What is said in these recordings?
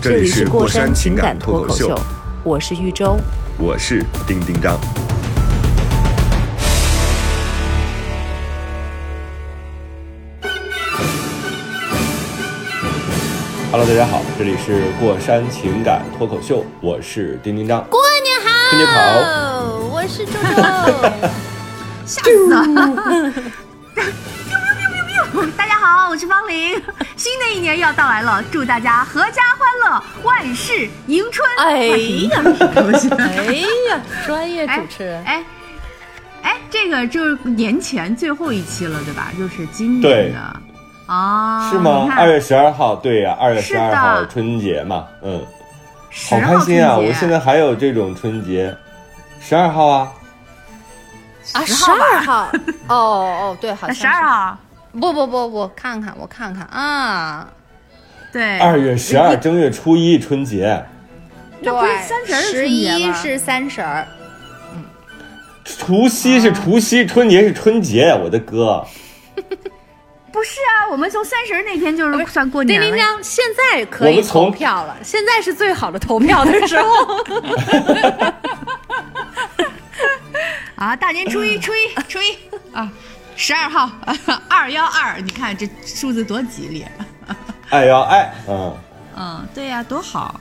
这这里里是过山情感脱口秀，我是豫州。我是丁丁张。Hello，大家好，这里是过山情感脱口秀，我是丁丁张。过年好，春节好，我是周周。吓死了！大家好，我是方玲。新的一年又要到来了，祝大家阖家欢乐，万事迎春。哎呀，不是，哎呀，专业主持人。哎哎，这个就是年前最后一期了，对吧？就是今年的啊，是吗二月十二号，对呀、二月十二号春节嘛，嗯，好开心啊！我现在还有这种春节，十二号啊，啊，十二号。哦哦，对，好像十二。号，不不不，我看看，我看看啊。对，二月十二正月初一春节，那不是三十一是三十儿。除夕是除夕，春节是春节，我的哥，不是啊？我们从三十那天就是算过年了呀。丁丁江，现在可以投票了，现在是最好的投票的时候。啊，大年初一，初一，初一啊，十二号，二幺二，你看这数字多吉利。二幺二，嗯，嗯，对呀、多好。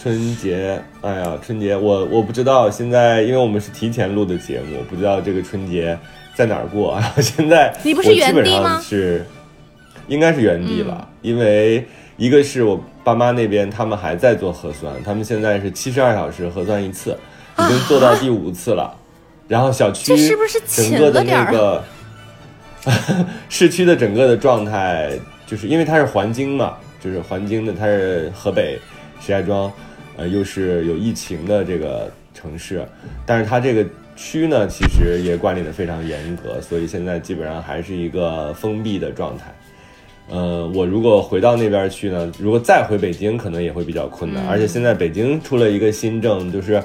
春节，哎呀，春节，我我不知道现在，因为我们是提前录的节目，不知道这个春节在哪儿过。然 后现在你不是我基本上原地吗是，应该是原地了，因为一个是我爸妈那边他们还在做核酸，他们现在是七十二小时核酸一次，已经做到第五次了。然后小区这是不是整个的请了点儿那个 市区的整个的状态，就是因为它是环京嘛，就是环京的，它是河北石家庄，呃，又是有疫情的这个城市，但是它这个区呢，其实也管理的非常严格，所以现在基本上还是一个封闭的状态。呃，我如果回到那边去呢，如果再回北京，可能也会比较困难。而且现在北京出了一个新政，就是，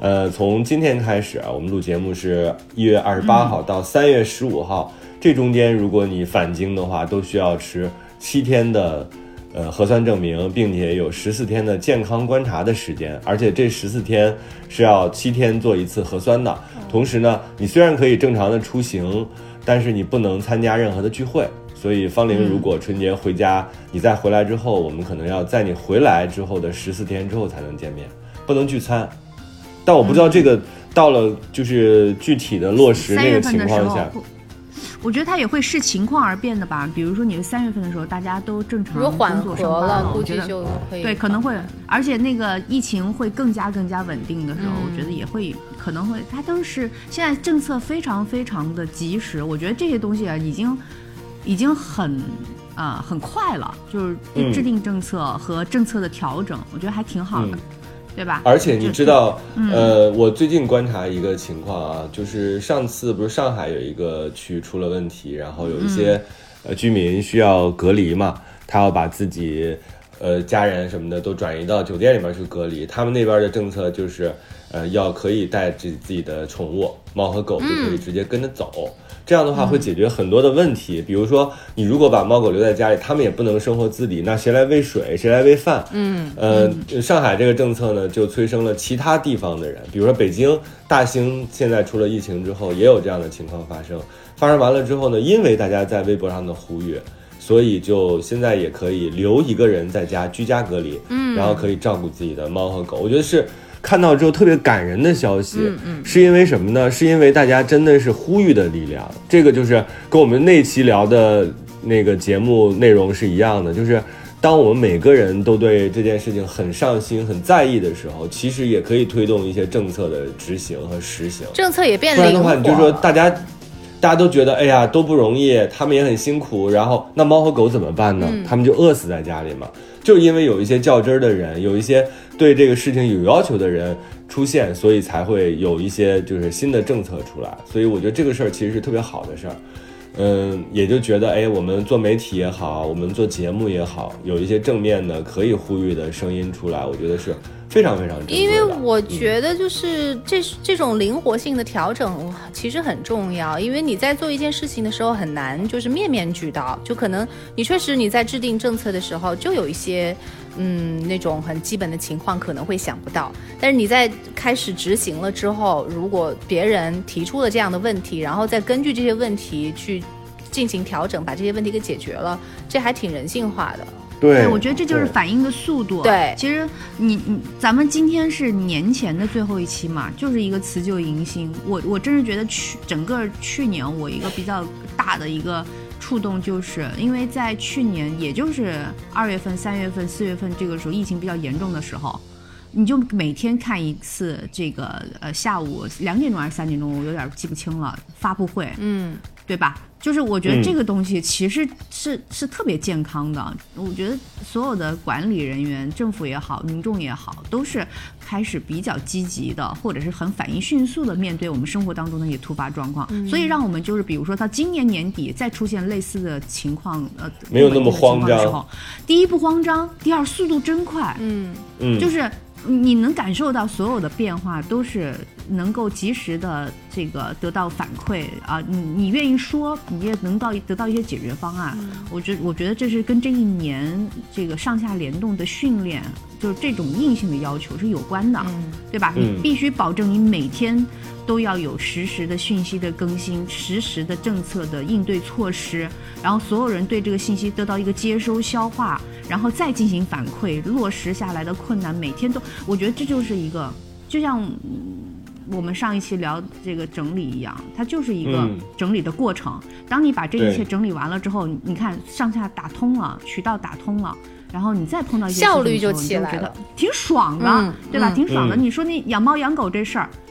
呃，从今天开始啊，我们录节目是一月二十八号到三月十五号，这中间如果你返京的话，都需要持七天的呃核酸证明，并且有十四天的健康观察的时间，而且这十四天是要七天做一次核酸的。同时呢，你虽然可以正常的出行，但是你不能参加任何的聚会。所以方玲，如果春节回家，你再回来之后，我们可能要在你回来之后的十四天之后才能见面，不能聚餐。但我不知道这个到了就是具体的落实那个情况下，我觉得它也会视情况而变的吧。比如说你是三月份的时候，大家都正常如果缓工作上班和了，估计就可以。对，可能会，而且那个疫情会更加更加稳定的时候，嗯。我觉得也会可能会，它都是现在政策非常非常的及时，我觉得这些东西啊已经已经很啊、很快了，就是嗯。制定政策和政策的调整，我觉得还挺好的，嗯对吧？而且你知道，嗯呃，我最近观察一个情况啊，就是上次不是上海有一个区出了问题，然后有一些、呃居民需要隔离嘛，他要把自己呃家人什么的都转移到酒店里面去隔离。他们那边的政策就是，呃，要可以带自自己的宠物猫和狗就可以直接跟着走。这样的话会解决很多的问题，比如说你如果把猫狗留在家里，它们也不能生活自理，那谁来喂水，谁来喂饭？嗯，呃，上海这个政策呢，就催生了其他地方的人，比如说北京、大兴，现在出了疫情之后，也有这样的情况发生。发生完了之后呢，因为大家在微博上的呼吁，所以就现在也可以留一个人在家居家隔离，嗯，然后可以照顾自己的猫和狗。我觉得是看到之后特别感人的消息，嗯嗯，是因为什么呢？是因为大家真的是呼吁的力量，这个就是跟我们那期聊的那个节目内容是一样的，就是。当我们每个人都对这件事情很上心、很在意的时候，其实也可以推动一些政策的执行和实行。政策也变不然的话。你就说大家，大大家都觉得哎呀都不容易，他们也很辛苦，然后那猫和狗怎么办呢？他们就饿死在家里嘛。就因为有一些较真儿的人，有一些对这个事情有要求的人出现，所以才会有一些就是新的政策出来。所以我觉得这个事儿其实是特别好的事儿。嗯，也就觉得，哎，我们做媒体也好，我们做节目也好，有一些正面的可以呼吁的声音出来，我觉得是非常非常珍贵的。因为我觉得，就是这这种灵活性的调整其实很重要，因为你在做一件事情的时候很难就是面面俱到，就可能你确实你在制定政策的时候就有一些嗯那种很基本的情况可能会想不到，但是你在开始执行了之后，如果别人提出了这样的问题，然后再根据这些问题去。进行调整，把这些问题给解决了，这还挺人性化的。对，我觉得这就是反应的速度。对，其实你你咱们今天是年前的最后一期嘛，就是一个辞旧迎新。我我真是觉得去整个去年我一个比较大的一个触动，就是因为在去年，也就是二月份、三月份、四月份这个时候疫情比较严重的时候，你就每天看一次这个呃下午两点钟还是三点钟，我有点记不清了发布会。嗯。对吧？就是我觉得这个东西其实是是特别健康的。我觉得所有的管理人员、政府也好、民众也好，都是开始比较积极的，或者是很反应迅速的面对我们生活当中的一些突发状况。所以让我们就是，比如说到今年年底再出现类似的情况，呃，没有那么慌张。第一不慌张，第二速度真快。嗯嗯，就是你能感受到所有的变化都是。能够及时的这个得到反馈啊，你你愿意说，你也能到得到一些解决方案。我觉我觉得这是跟这一年这个上下联动的训练，就是这种硬性的要求是有关的，对吧？你必须保证你每天都要有实时的讯息的更新，实时的政策的应对措施，然后所有人对这个信息得到一个接收消化，然后再进行反馈，落实下来的困难每天都，我觉得这就是一个就像。我们上一期聊这个整理一样，它就是一个整理的过程。当你把这一切整理完了之后，你看上下打通了，渠道打通了，然后你再碰到一些效率就起来了，挺爽的，对吧？挺爽的。你说那养猫养狗这事儿，嗯，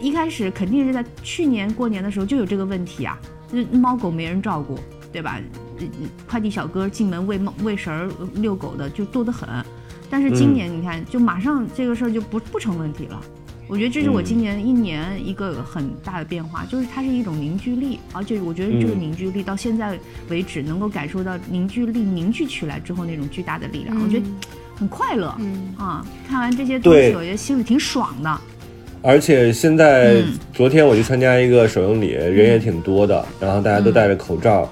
一开始肯定是在去年过年的时候就有这个问题啊，猫狗没人照顾，对吧？快递小哥进门喂猫喂食儿、遛狗的就多得很。但是今年你看，就马上这个事儿就不不成问题了。我觉得这是我今年一年一个很大的变化，就是它是一种凝聚力，而且我觉得这个凝聚力到现在为止能够感受到凝聚力凝聚起来之后那种巨大的力量，我觉得很快乐。嗯啊，看完这些东西，我觉得心里挺爽的。而且现在昨天我去参加一个首映礼，人也挺多的，然后大家都戴着口罩，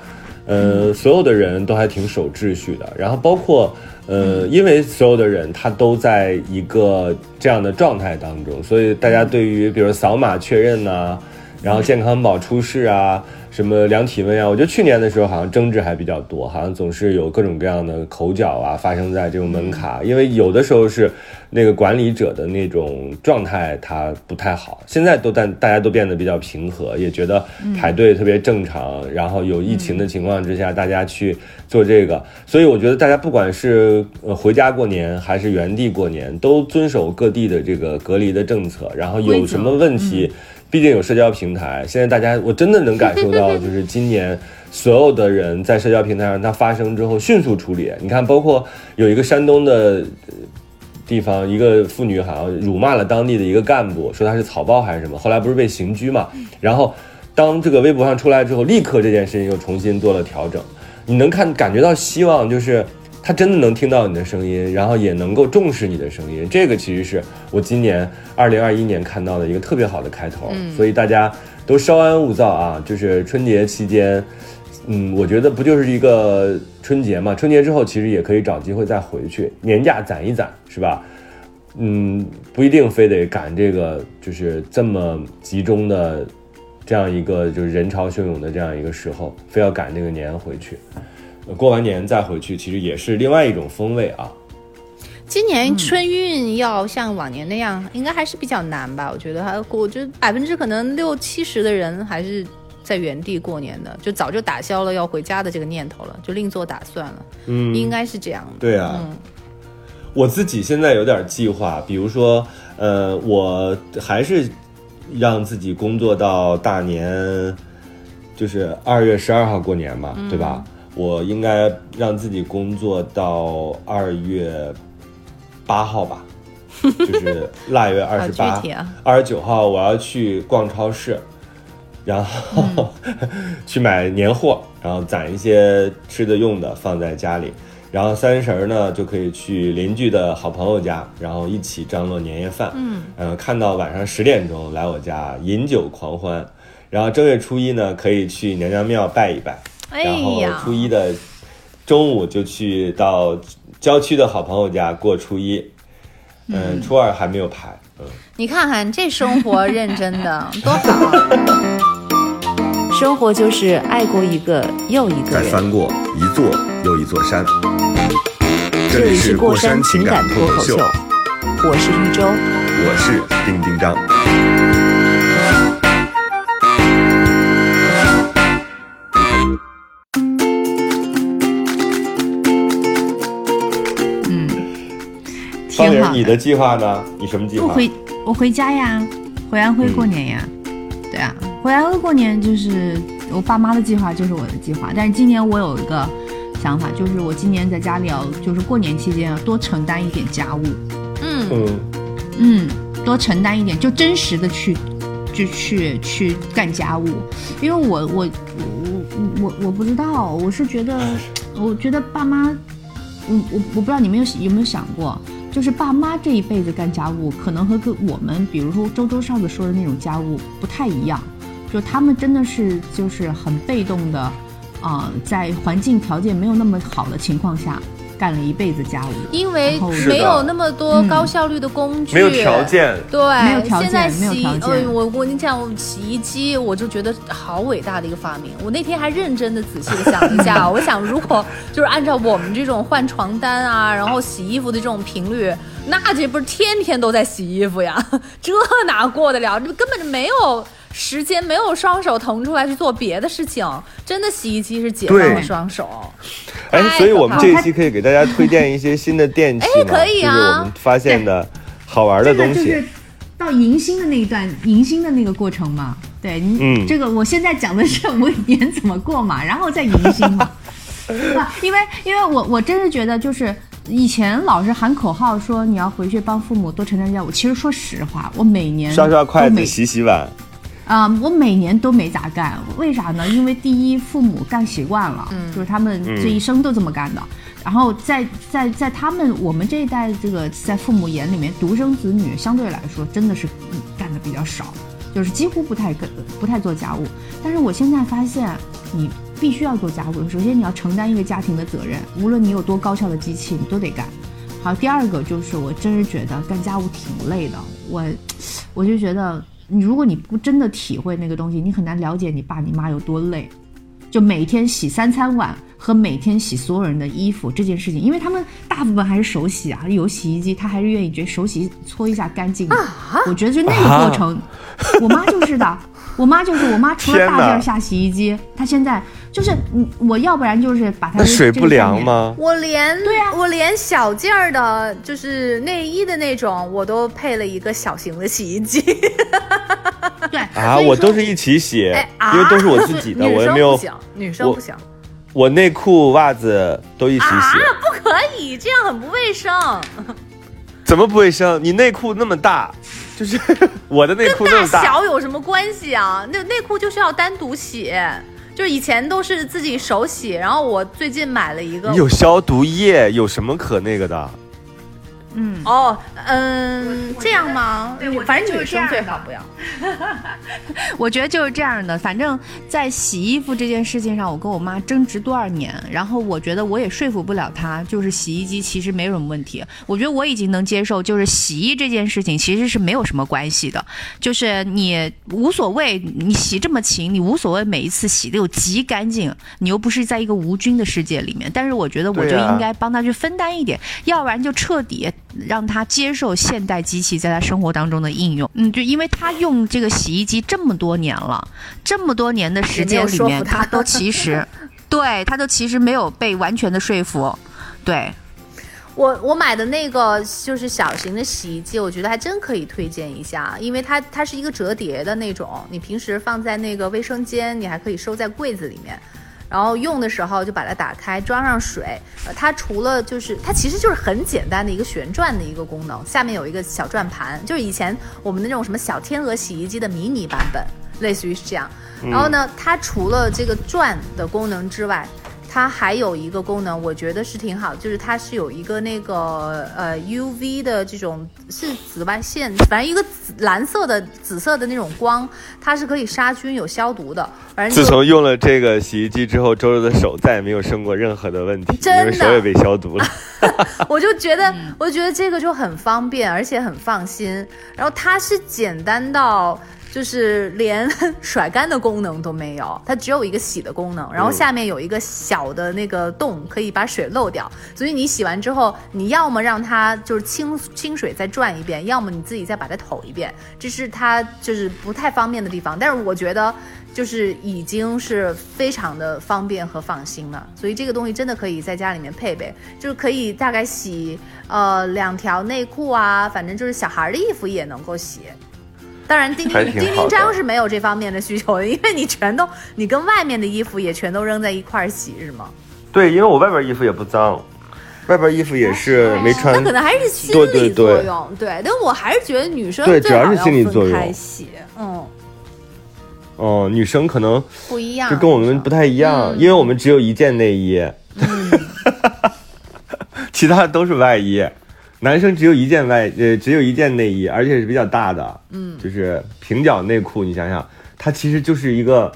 呃，所有的人都还挺守秩序的，然后包括。呃，因为所有的人他都在一个这样的状态当中，所以大家对于比如扫码确认呐，然后健康宝出示啊。什么量体温呀？我觉得去年的时候好像争执还比较多，好像总是有各种各样的口角啊发生在这种门卡，因为有的时候是那个管理者的那种状态他不太好。现在都但大家都变得比较平和，也觉得排队特别正常。然后有疫情的情况之下，大家去做这个，所以我觉得大家不管是呃回家过年还是原地过年，都遵守各地的这个隔离的政策。然后有什么问题？毕竟有社交平台，现在大家我真的能感受到，就是今年所有的人在社交平台上它发生之后迅速处理。你看，包括有一个山东的地方，一个妇女好像辱骂了当地的一个干部，说他是草包还是什么，后来不是被刑拘嘛？然后当这个微博上出来之后，立刻这件事情又重新做了调整。你能看感觉到希望，就是。他真的能听到你的声音，然后也能够重视你的声音，这个其实是我今年二零二一年看到的一个特别好的开头。所以大家都稍安勿躁啊，就是春节期间，嗯，我觉得不就是一个春节嘛？春节之后其实也可以找机会再回去，年假攒一攒，是吧？嗯，不一定非得赶这个，就是这么集中的这样一个就是人潮汹涌的这样一个时候，非要赶这个年回去。过完年再回去，其实也是另外一种风味啊。今年春运要像往年那样，应该还是比较难吧？我觉得还，我觉得百分之可能六七十的人还是在原地过年的，就早就打消了要回家的这个念头了，就另做打算了。嗯，应该是这样的。对啊，我自己现在有点计划，比如说，呃，我还是让自己工作到大年。就是二月十二号过年嘛，对吧？我应该让自己工作到二月八号吧，就是腊月二十八二十九号我要去逛超市，然后、去买年货，然后攒一些吃的用的放在家里。然后三十儿呢，就可以去邻居的好朋友家，然后一起张罗年夜饭。嗯，呃，看到晚上十点钟来我家饮酒狂欢。然后正月初一呢，可以去娘娘庙拜一拜。哎然后呀，初一的中午就去到郊区的好朋友家过初一。嗯，初二还没有排。嗯，你看看这生活认真的 多好，生活就是爱过一个又一个人。再翻过一座又一座山。这里是过山情感脱口秀，我是玉州。我是丁丁张。挺好你的计划呢？你什么计划？我回我回家呀，回安徽过年呀。对啊，回安徽过年就是我爸妈的计划，就是我的计划。但是今年我有一个想法，就是我今年在家里要，就是过年期间要多承担一点家务，嗯，嗯，嗯，多承担一点，就真实的去，就去去干家务。因为我我我我我不知道，我是觉得，我觉得爸妈，我我我不知道你们有有没有想过，就是爸妈这一辈子干家务，可能和跟我们，比如说周周上次说的那种家务不太一样，就他们真的是就是很被动的，啊、在环境条件没有那么好的情况下，干了一辈子家务。因为没有那么多高效率的工具，没有条。件。对，没有条件现在没有洗，条件呃，我我跟你讲，我洗衣机，我就觉得好伟大的一个发明。我那天还认真的、仔细的想了一下，我想如果就是按照我们这种换床单啊，然后洗衣服的这种频率，那这不是天天都在洗衣服呀？这哪过得了？这根本就没有。时间没有双手腾出来去做别的事情，真的洗衣机是解放了双手。哎，所以我们这一期可以给大家推荐一些新的电器嘛，哎可以啊就是我们发现的好玩的东西。这个就是到迎新的那一段，迎新的那个过程嘛。对，你、嗯这个我现在讲的是我年怎么过嘛，然后再迎新嘛。啊，因为因为我我真是觉得就是。以前老是喊口号说你要回去帮父母多承担家务，其实说实话，我每年刷刷筷子、洗洗碗，啊、我每年都没咋干，为啥呢？因为第一，父母干习惯了，就是他们这一生都这么干的。然后在在在他们我们这一代这个在父母眼里面，独生子女相对来说真的是嗯干的比较少，就是几乎不太跟不太做家务。但是我现在发现，你必须要做家务。首先你要承担一个家庭的责任，无论你有多高效的机器，你都得干。好，第二个就是我真是觉得干家务挺累的，我我就觉得你如果你不真的体会那个东西，你很难了解你爸你妈有多累。就每天洗三餐碗和每天洗所有人的衣服这件事情，因为他们大部分还是手洗啊，有洗衣机，他还是愿意觉得手洗搓一下干净的。我觉得就那个过程，我妈就是的，我妈就是我妈，除了大件儿下洗衣机，她现在就是嗯，我要不然就是把它那水不？凉吗？我连对啊我连小件儿的，就是内衣的那种，我都配了一个小型的洗衣机。对啊，我都是一起洗，因为都是我自己的，我也没有，生不行，女生我不行我内裤、袜子都一起啊洗，，不可以，这样很不卫生。怎么不卫生？你内裤那么大，就是 我的内裤那大么大，小有什么关系啊？那内裤就是要单独洗，就是以前都是自己手洗，然后我最近买了一个你有消毒液，有什么可那个的？嗯，哦，嗯，这样吗？对反正女生就是这样最好不要。我觉得就是这样的，反正，在洗衣服这件事情上，我跟我妈争执多少年，然后我觉得我也说服不了她，就是洗衣机其实没什么问题。我觉得我已经能接受，就是洗衣这件事情其实是没有什么关系的，就是你无所谓，你洗这么勤，你无所谓每一次洗的有极干净，你又不是在一个无菌的世界里面。但是我觉得我就应该帮她去分担一点，要不然就彻底让他接受现代机器在他生活当中的应用。嗯，就因为他用这个洗衣机这么多年了，这么多年的时间里面，也没有说服她她都其实，对他都其实没有被完全的说服，对。我我买的那个就是小型的洗衣机，我觉得还真可以推荐一下，因为它它是一个折叠的那种，你平时放在那个卫生间，你还可以收在柜子里面。然后用的时候就把它打开，装上水。呃，它除了就是它其实就是很简单的一个旋转的一个功能，下面有一个小转盘，就是以前我们的那种什么小天鹅洗衣机的迷你版本，类似于是这样。然后呢，它除了这个转的功能之外，它还有一个功能，我觉得是挺好，就是它是有一个那个呃 UV 的这种是紫外线，反正一个紫蓝色的紫色的那种光，它是可以杀菌有消毒的。反正自从用了这个洗衣机之后，周周的手再也没有生过任何的问题，真的因为手也被消毒了。我就觉得，我觉得这个就很方便，而且很放心。然后它是简单到。就是连 甩干的功能都没有，它只有一个洗的功能，然后下面有一个小的那个洞，可以把水漏掉。所以你洗完之后，你要么让它就是清清水再转一遍，要么你自己再把它抖一遍，这是它就是不太方便的地方。但是我觉得就是已经是非常的方便和放心了，所以这个东西真的可以在家里面配备，就是可以大概洗呃两条内裤啊，反正就是小孩的衣服也能够洗。当然，丁还挺好的丁丁张是没有这方面的需求的，因为你全都你跟外面的衣服也全都扔在一块儿洗，是吗？对，因为我外边衣服也不脏，外边衣服也是没穿。那可能还是心理作对用，对。但我还是觉得女生对主要是心理作用洗，嗯，哦、女生可能不一样，就跟我们不太一样，嗯因为我们只有一件内衣，其他的都是外衣。男生只有一件外，呃，只有一件内衣，而且是比较大的，嗯，就是平角内裤。你想想，它其实就是一个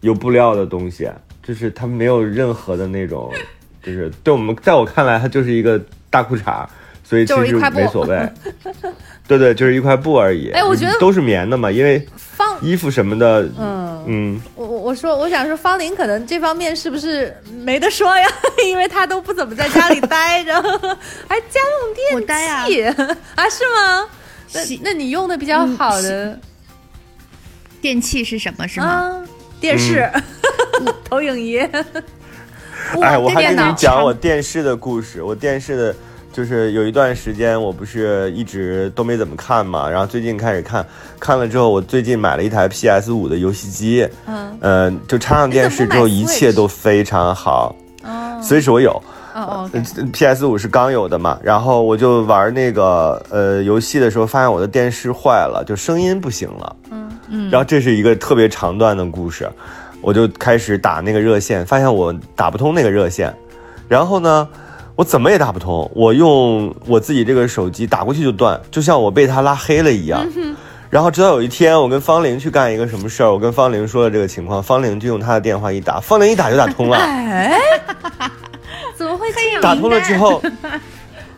有布料的东西，就是它没有任何的那种，就是对我们，在我看来，它就是一个大裤衩，所以其实没所谓。对对，就是一块布而已。哎我觉得都是棉的嘛，因为方，衣服什么的，嗯，嗯，我我我说我想说，方林可能这方面是不是没得说呀？因为他都不怎么在家里待着，还家用电器 啊啊是吗？那那你用的比较好的、电器是什么？是吗？啊，电视、投影仪，哎，我还跟你讲我电视的故事。我电视的，就是有一段时间我不是一直都没怎么看嘛，然后最近开始看，看了之后，我最近买了一台 PS 五的游戏机，嗯，呃，就插上电视之后，一切都非常好。哦。所以说我有，哦哦呃 PS 五是刚有的嘛，然后我就玩那个呃游戏的时候，发现我的电视坏了，就声音不行了。嗯嗯，然后这是一个特别长段的故事，我就开始打那个热线，发现我打不通那个热线，然后呢，我怎么也打不通，我用我自己这个手机打过去就断，就像我被他拉黑了一样。然后直到有一天，我跟方玲去干一个什么事儿，我跟方玲说了这个情况，方玲就用她的电话一打，方玲一打就打通了。哎，怎么会这样？打通了之后，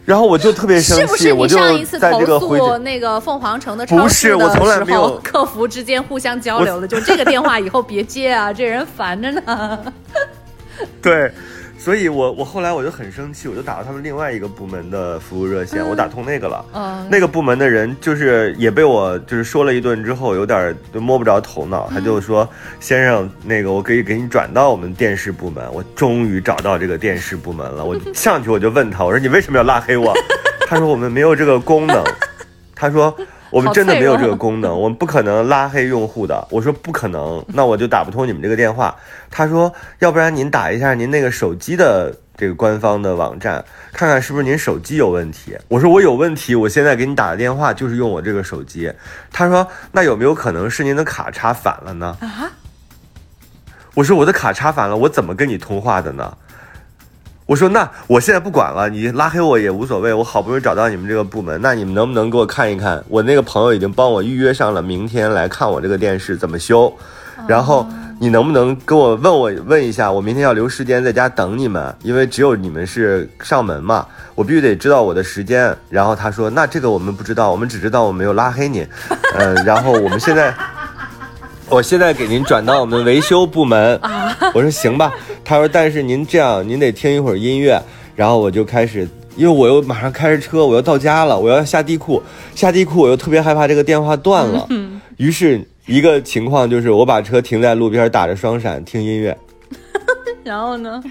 然后我就特别生气，是不是你上一次在投这个回诉那个凤凰城的超不市是我从来的没有时候，客服之间互相交流的，就这个电话以后别接啊，这人烦着呢。对，所以我我后来我就很生气，我就打了他们另外一个部门的服务热线，我打通那个了。嗯那个部门的人就是也被我就是说了一顿之后，有点儿就摸不着头脑，他就说：“先生，那个我可以给你转到我们电视部门。”我终于找到这个电视部门了，我上去我就问他，我说：“你为什么要拉黑我？”他说：“我们没有这个功能。”他说。我们真的没有这个功能，我们不可能拉黑用户的。我说不可能，那我就打不通你们这个电话。他说，要不然您打一下您那个手机的这个官方的网站，看看是不是您手机有问题。我说我有问题，我现在给你打的电话就是用我这个手机。他说，那有没有可能是您的卡插反了呢？啊？我说我的卡插反了，我怎么跟你通话的呢？我说那我现在不管了，你拉黑我也无所谓，我好不容易找到你们这个部门，那你们能不能给我看一看？我那个朋友已经帮我预约上了，明天来看我这个电视怎么修，然后你能不能给我问我问一下，我明天要留时间在家等你们，因为只有你们是上门嘛，我必须得知道我的时间。然后他说那这个我们不知道，我们只知道我没有拉黑你，嗯、然后我们现在。我现在给您转到我们维修部门。我说行吧。他说，但是您这样，您得听一会儿音乐。然后我就开始，因为我又马上开着车，我要到家了，我要下地库。下地库，我又特别害怕这个电话断了。于是，一个情况就是，我把车停在路边，打着双闪听音乐。然后呢？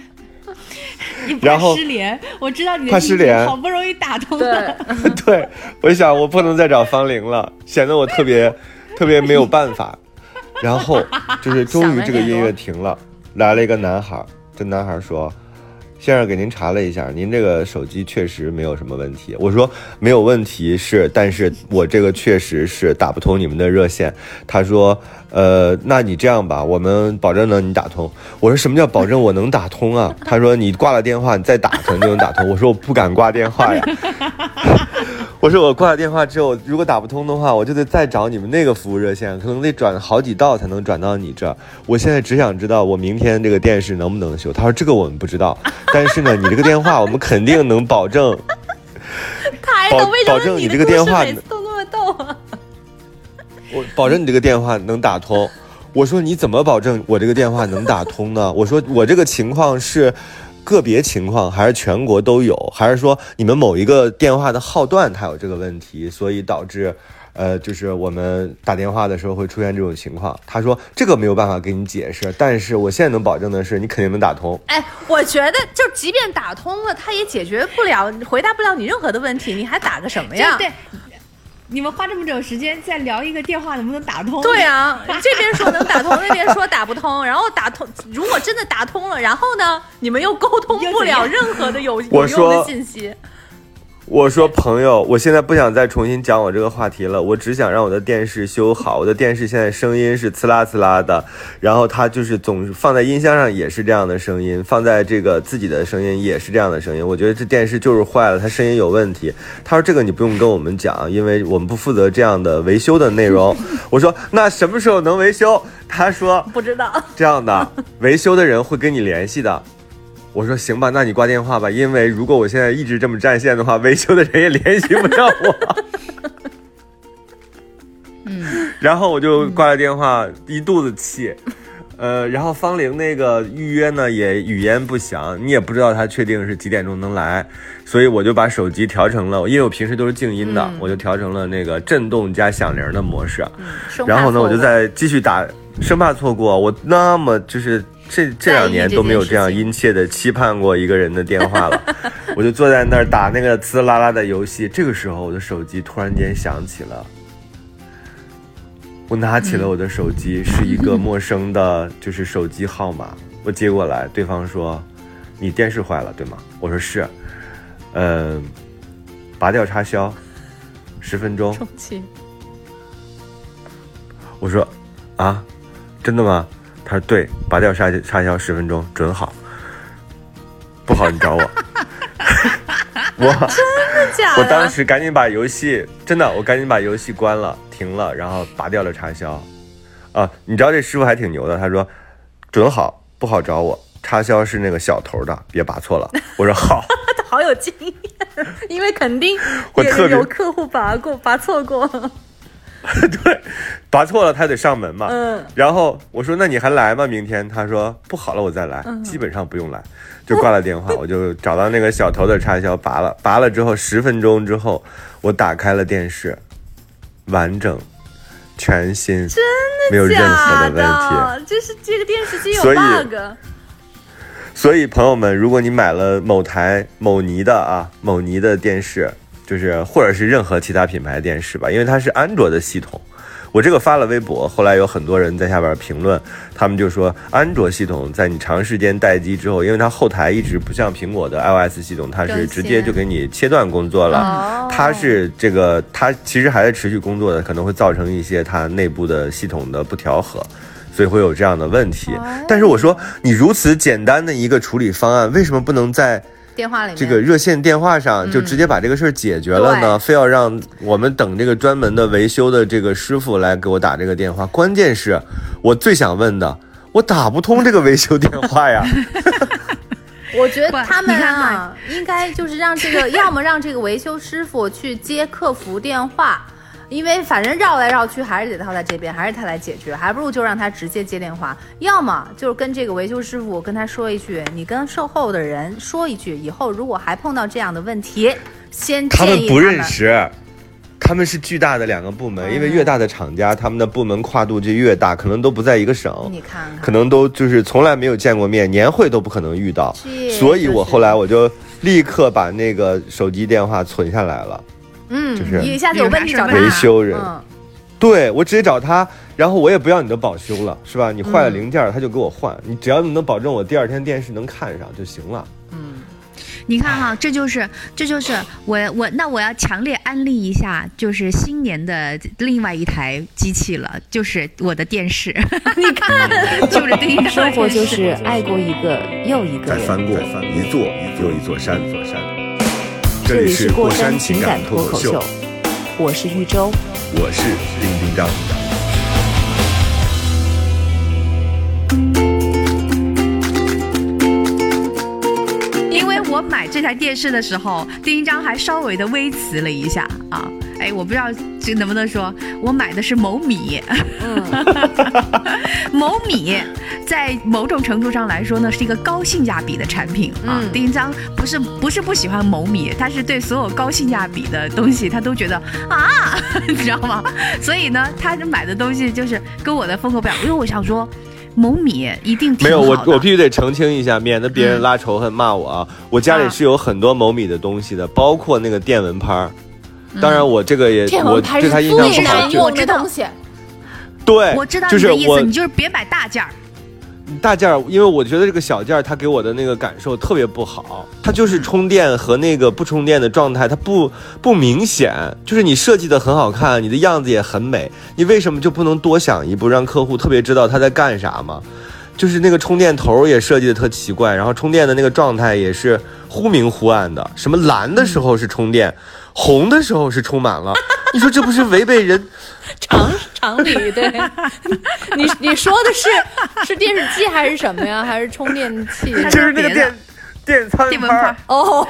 然后失联，我知道你的怕心情失联好不容易打通了。对，我想我不能再找方玲了，显得我特别特别没有办法。然后就是终于这个音乐停了，来了一个男孩，这男孩说：“先生，给您查了一下，您这个手机确实没有什么问题。”我说：“没有问题是，但是我这个确实是打不通你们的热线。”他说：“呃，那你这样吧，我们保证能你打通。”我说：“什么叫保证我能打通啊？” 他说：“你挂了电话，你再打可能就能打通。”我说：“我不敢挂电话呀。” 我说我挂了电话之后，如果打不通的话，我就得再找你们那个服务热线，可能得转好几道才能转到你这儿。我现在只想知道我明天这个电视能不能修。他说这个我们不知道，但是呢，你这个电话我们肯定能保证。保保证你么你这个电话每次都那么逗啊？我保证你这个电话能打通。我说你怎么保证我这个电话能打通呢？我说我这个情况是个别情况，还是全国都有，还是说你们某一个电话的号段它有这个问题，所以导致，呃，就是我们打电话的时候会出现这种情况？他说这个没有办法给你解释，但是我现在能保证的是你肯定能打通。哎，我觉得就即便打通了，他也解决不了、回答不了你任何的问题，你还打个什么呀？对对，你们花这么久时间在聊一个电话能不能打通？对啊，这边说能打通，那边说打不通，然后打通，如果真的打通了，然后呢，你们又沟通不了任何的有有用的信息。我说朋友，我现在不想再重新讲我这个话题了，我只想让我的电视修好。我的电视现在声音是呲啦呲啦的，然后它就是总放在音箱上也是这样的声音，放在这个自己的声音也是这样的声音。我觉得这电视就是坏了，它声音有问题。他说这个你不用跟我们讲，因为我们不负责这样的维修的内容。我说那什么时候能维修？他说不知道，这样的，维修的人会跟你联系的。我说行吧，那你挂电话吧，因为如果我现在一直这么占线的话，维修的人也联系不上我。嗯，然后我就挂了电话，一肚子气。呃，然后方玲那个预约呢也语焉不详，你也不知道他确定是几点钟能来，所以我就把手机调成了，因为我平时都是静音的，我就调成了那个震动加响铃的模式。然后呢，我就错过再继续打，生怕错过。我那么就是这这两年都没有这样殷切的期盼过一个人的电话了。我就坐在那儿打那个滋啦啦的游戏。这个时候，我的手机突然间响起了。我拿起了我的手机，是一个陌生的，就是手机号码。我接过来，对方说：“你电视坏了，对吗？”我说：“是。”嗯，拔掉插销，十分钟。我说啊，真的吗？他说对，拔掉插插销十分钟准好。不好你找我。我真的假的？我当时赶紧把游戏，真的，我赶紧把游戏关了，停了，然后拔掉了插销。啊，你知道这师傅还挺牛的，他说准好，不好找我，插销是那个小头的，别拔错了。我说好。他好有经验，因为肯定也我特别有客户拔过、拔错过。对，拔错了他得上门嘛。嗯。然后我说：“那你还来吗？明天？”他说：“不好了，我再来。基本上不用来，就挂了电话。我就找到那个小头的插销，拔了。拔了之后，十分钟之后，我打开了电视，完整、全新，真的没有任何的问题。就是这个电视机有 bug。所以朋友们，如果你买了某台某尼的啊某尼的电视，就是或者是任何其他品牌电视吧，因为它是安卓的系统。我这个发了微博，后来有很多人在下边评论，他们就说安卓系统在你长时间待机之后，因为它后台一直不像苹果的 iOS 系统，它是直接就给你切断工作了。哦它是这个，它其实还在持续工作的，可能会造成一些它内部的系统的不调和，所以会有这样的问题。但是我说，你如此简单的一个处理方案，为什么不能在电话里面这个热线电话上就直接把这个事儿解决了呢？非要让我们等这个专门的维修的这个师傅来给我打这个电话？关键是我最想问的，我打不通这个维修电话呀。我觉得他们啊，应该就是让这个，要么让这个维修师傅去接客服电话，因为反正绕来绕去还是得他在这边，还是他来解决，还不如就让他直接接电话。要么就是跟这个维修师傅跟他说一句，你跟售后的人说一句，以后如果还碰到这样的问题，先他们不认识，他他们是巨大的两个部门，因为越大的厂家，他们的部门跨度就越大，可能都不在一个省，你看看，可能都就是从来没有见过面，年会都不可能遇到，所以我后来我就立刻把那个手机电话存下来了。嗯，就是一下子有问题找他维修人嗯对我直接找他，然后我也不要你的保修了，是吧？你坏了嗯零件儿，他就给我换，你只要你能保证我第二天电视能看上就行了。嗯你看哈，这就是这就是我我那我要强烈安利一下，就是新年的另外一台机器了，就是我的电视。你看，就是丁一生活就是爱过一个又一个人。再翻过一座又一座山，座山。这这里里是是过山情情感脱口秀，，我是玉州。我是丁丁张。因为我买这台电视的时候，丁丁张还稍微的微词了一下啊，哎，我不知道这能不能说，我买的是某米，某米在某种程度上来说呢，是一个高性价比的产品啊。嗯丁一章不是不是不喜欢某米，他是对所有高性价比的东西，他都觉得啊，你知道吗？所以呢，他买的东西就是跟我的风格不一样，因为我想说。某米一定没有，我我必须得澄清一下，免得别人拉仇恨骂我啊！我家里是有很多某米的东西的，包括那个电蚊拍儿。当然，我这个也我对他印象最不好，就我知道的东西，对，我知道就是你的意思，我你就是别买大件儿。大件儿，因为我觉得这个小件儿它给我的那个感受特别不好，它就是嗯充电和那个不充电的状态，它不不明显。就是你设计的很好看，你的样子也很美，你为什么就不能多想一步，让客户特别知道他在干啥吗？就是那个充电头也设计的特奇怪，然后充电的那个状态也是忽明忽暗的，什么蓝的时候是充电，红的时候是充满了，你说这不是违背人？常常理对。你你说的是是电视机还是什么呀？还是充电器？它就是那个电电餐电蚊拍。哦，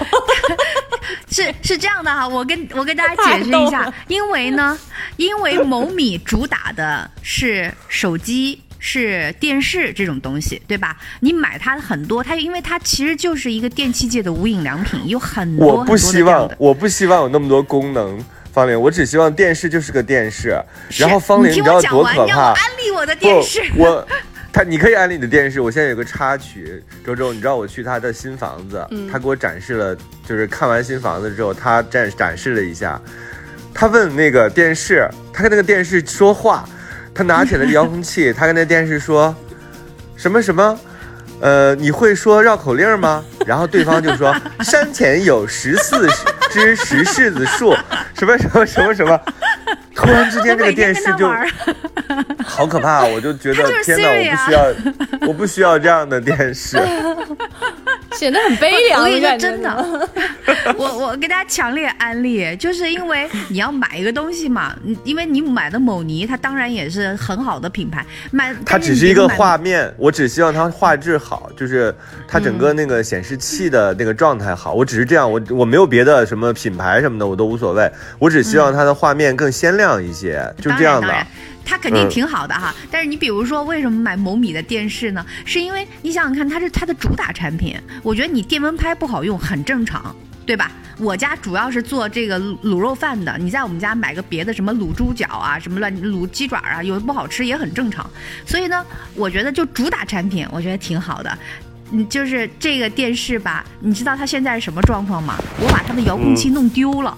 是是这样的哈，我跟我跟大家解释一下因为呢，因为某米主打的是手机。是电视这种东西，对吧？你买它的很多，它因为它其实就是一个电器界的无印良品，有很多我不希望。我不希望有那么多功能。方玲，我只希望电视就是个电视。然后方玲，你知道多可怕？安利我的电视。我他你可以安利你的电视。我现在有个插曲，周周，你知道我去他的新房子，嗯他给我展示了，就是看完新房子之后，他展展示了一下，他问那个电视，他跟那个电视说话，他拿起了遥控器，他跟那电视说什么什么。呃，你会说绕口令吗？然后对方就说 山前有十四只石柿子树，什么什么什么什么。突然之间，这个电视就好可怕！我就觉得天哪，我不需要，我不需要这样的电视。显得很悲凉我跟你说感觉真的，我我给大家强烈安利，就是因为你要买一个东西嘛，因为你买的某尼，它当然也是很好的品牌，买它只是一个画面，我只希望它画质好，就是它整个那个显示器的那个状态好。我只是这样，我我没有别的什么品牌什么的，我都无所谓。我只希望它的画面更鲜亮一些，就这样的当然当然。它肯定嗯挺好的哈，但是你比如说，为什么买某米的电视呢？是因为你想想看，它是它的主打产品。我觉得你电蚊拍不好用很正常，对吧？我家主要是做这个卤卤肉饭的，你在我们家买个别的什么卤猪脚啊，什么乱卤鸡爪啊，有的不好吃也很正常。所以呢，我觉得就主打产品，我觉得挺好的。嗯，就是这个电视吧，你知道它现在是什么状况吗？我把它的遥控器弄丢了。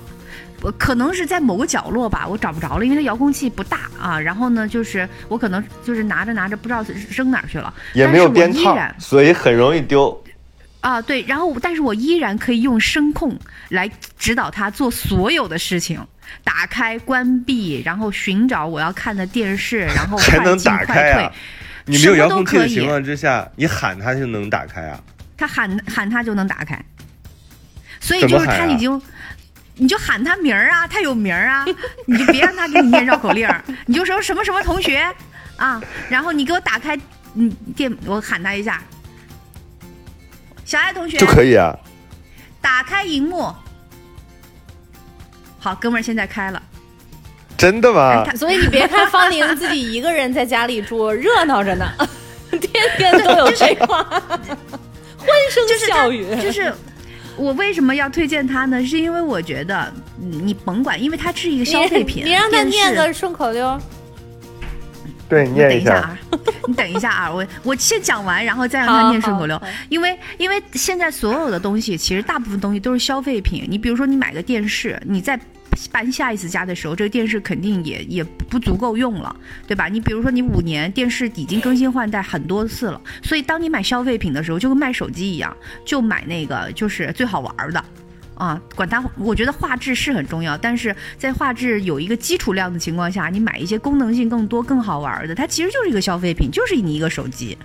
我可能是在某个角落吧，我找不着了，因为它遥控器不大啊。然后呢，就是我可能就是拿着拿着不知道扔哪儿去了，也没有边套我依然，所以很容易丢。啊对，然后但是我依然可以用声控来指导他做所有的事情，打开、关闭，然后寻找我要看的电视，然后 还能快进快打开啊退。你没有遥控器的情况之下，你喊它就能打开啊？他喊喊他就能打开，所以就是他已经，你就喊他名儿啊，他有名儿啊，你就别让他给你念绕口令儿，你就说什么什么同学啊，然后你给我打开嗯电，我喊他一下，小爱同学就可以啊。打开荧幕。好，哥们儿现在开了，真的吗？所以你别看方玲自己一个人在家里住，热闹着呢，天天都有对话，欢声就是他笑语。就是我为什么要推荐它呢？是因为我觉得嗯你甭管，因为它是一个消费品。你让他念个顺口溜。对，你念一下。等一下啊，你等一下啊，我我先讲完，然后再让他念顺口溜。因为因为现在所有的东西，其实大部分东西都是消费品。你比如说，你买个电视，你在搬下一次家的时候，这个电视肯定也也不足够用了，对吧？你比如说，你五年电视已经更新换代很多次了，所以当你买消费品的时候，就跟卖手机一样，就买那个就是最好玩的。啊，管它，我觉得画质是很重要，但是在画质有一个基础量的情况下，你买一些功能性更多、更好玩的，它其实就是一个消费品，就是你一个手机。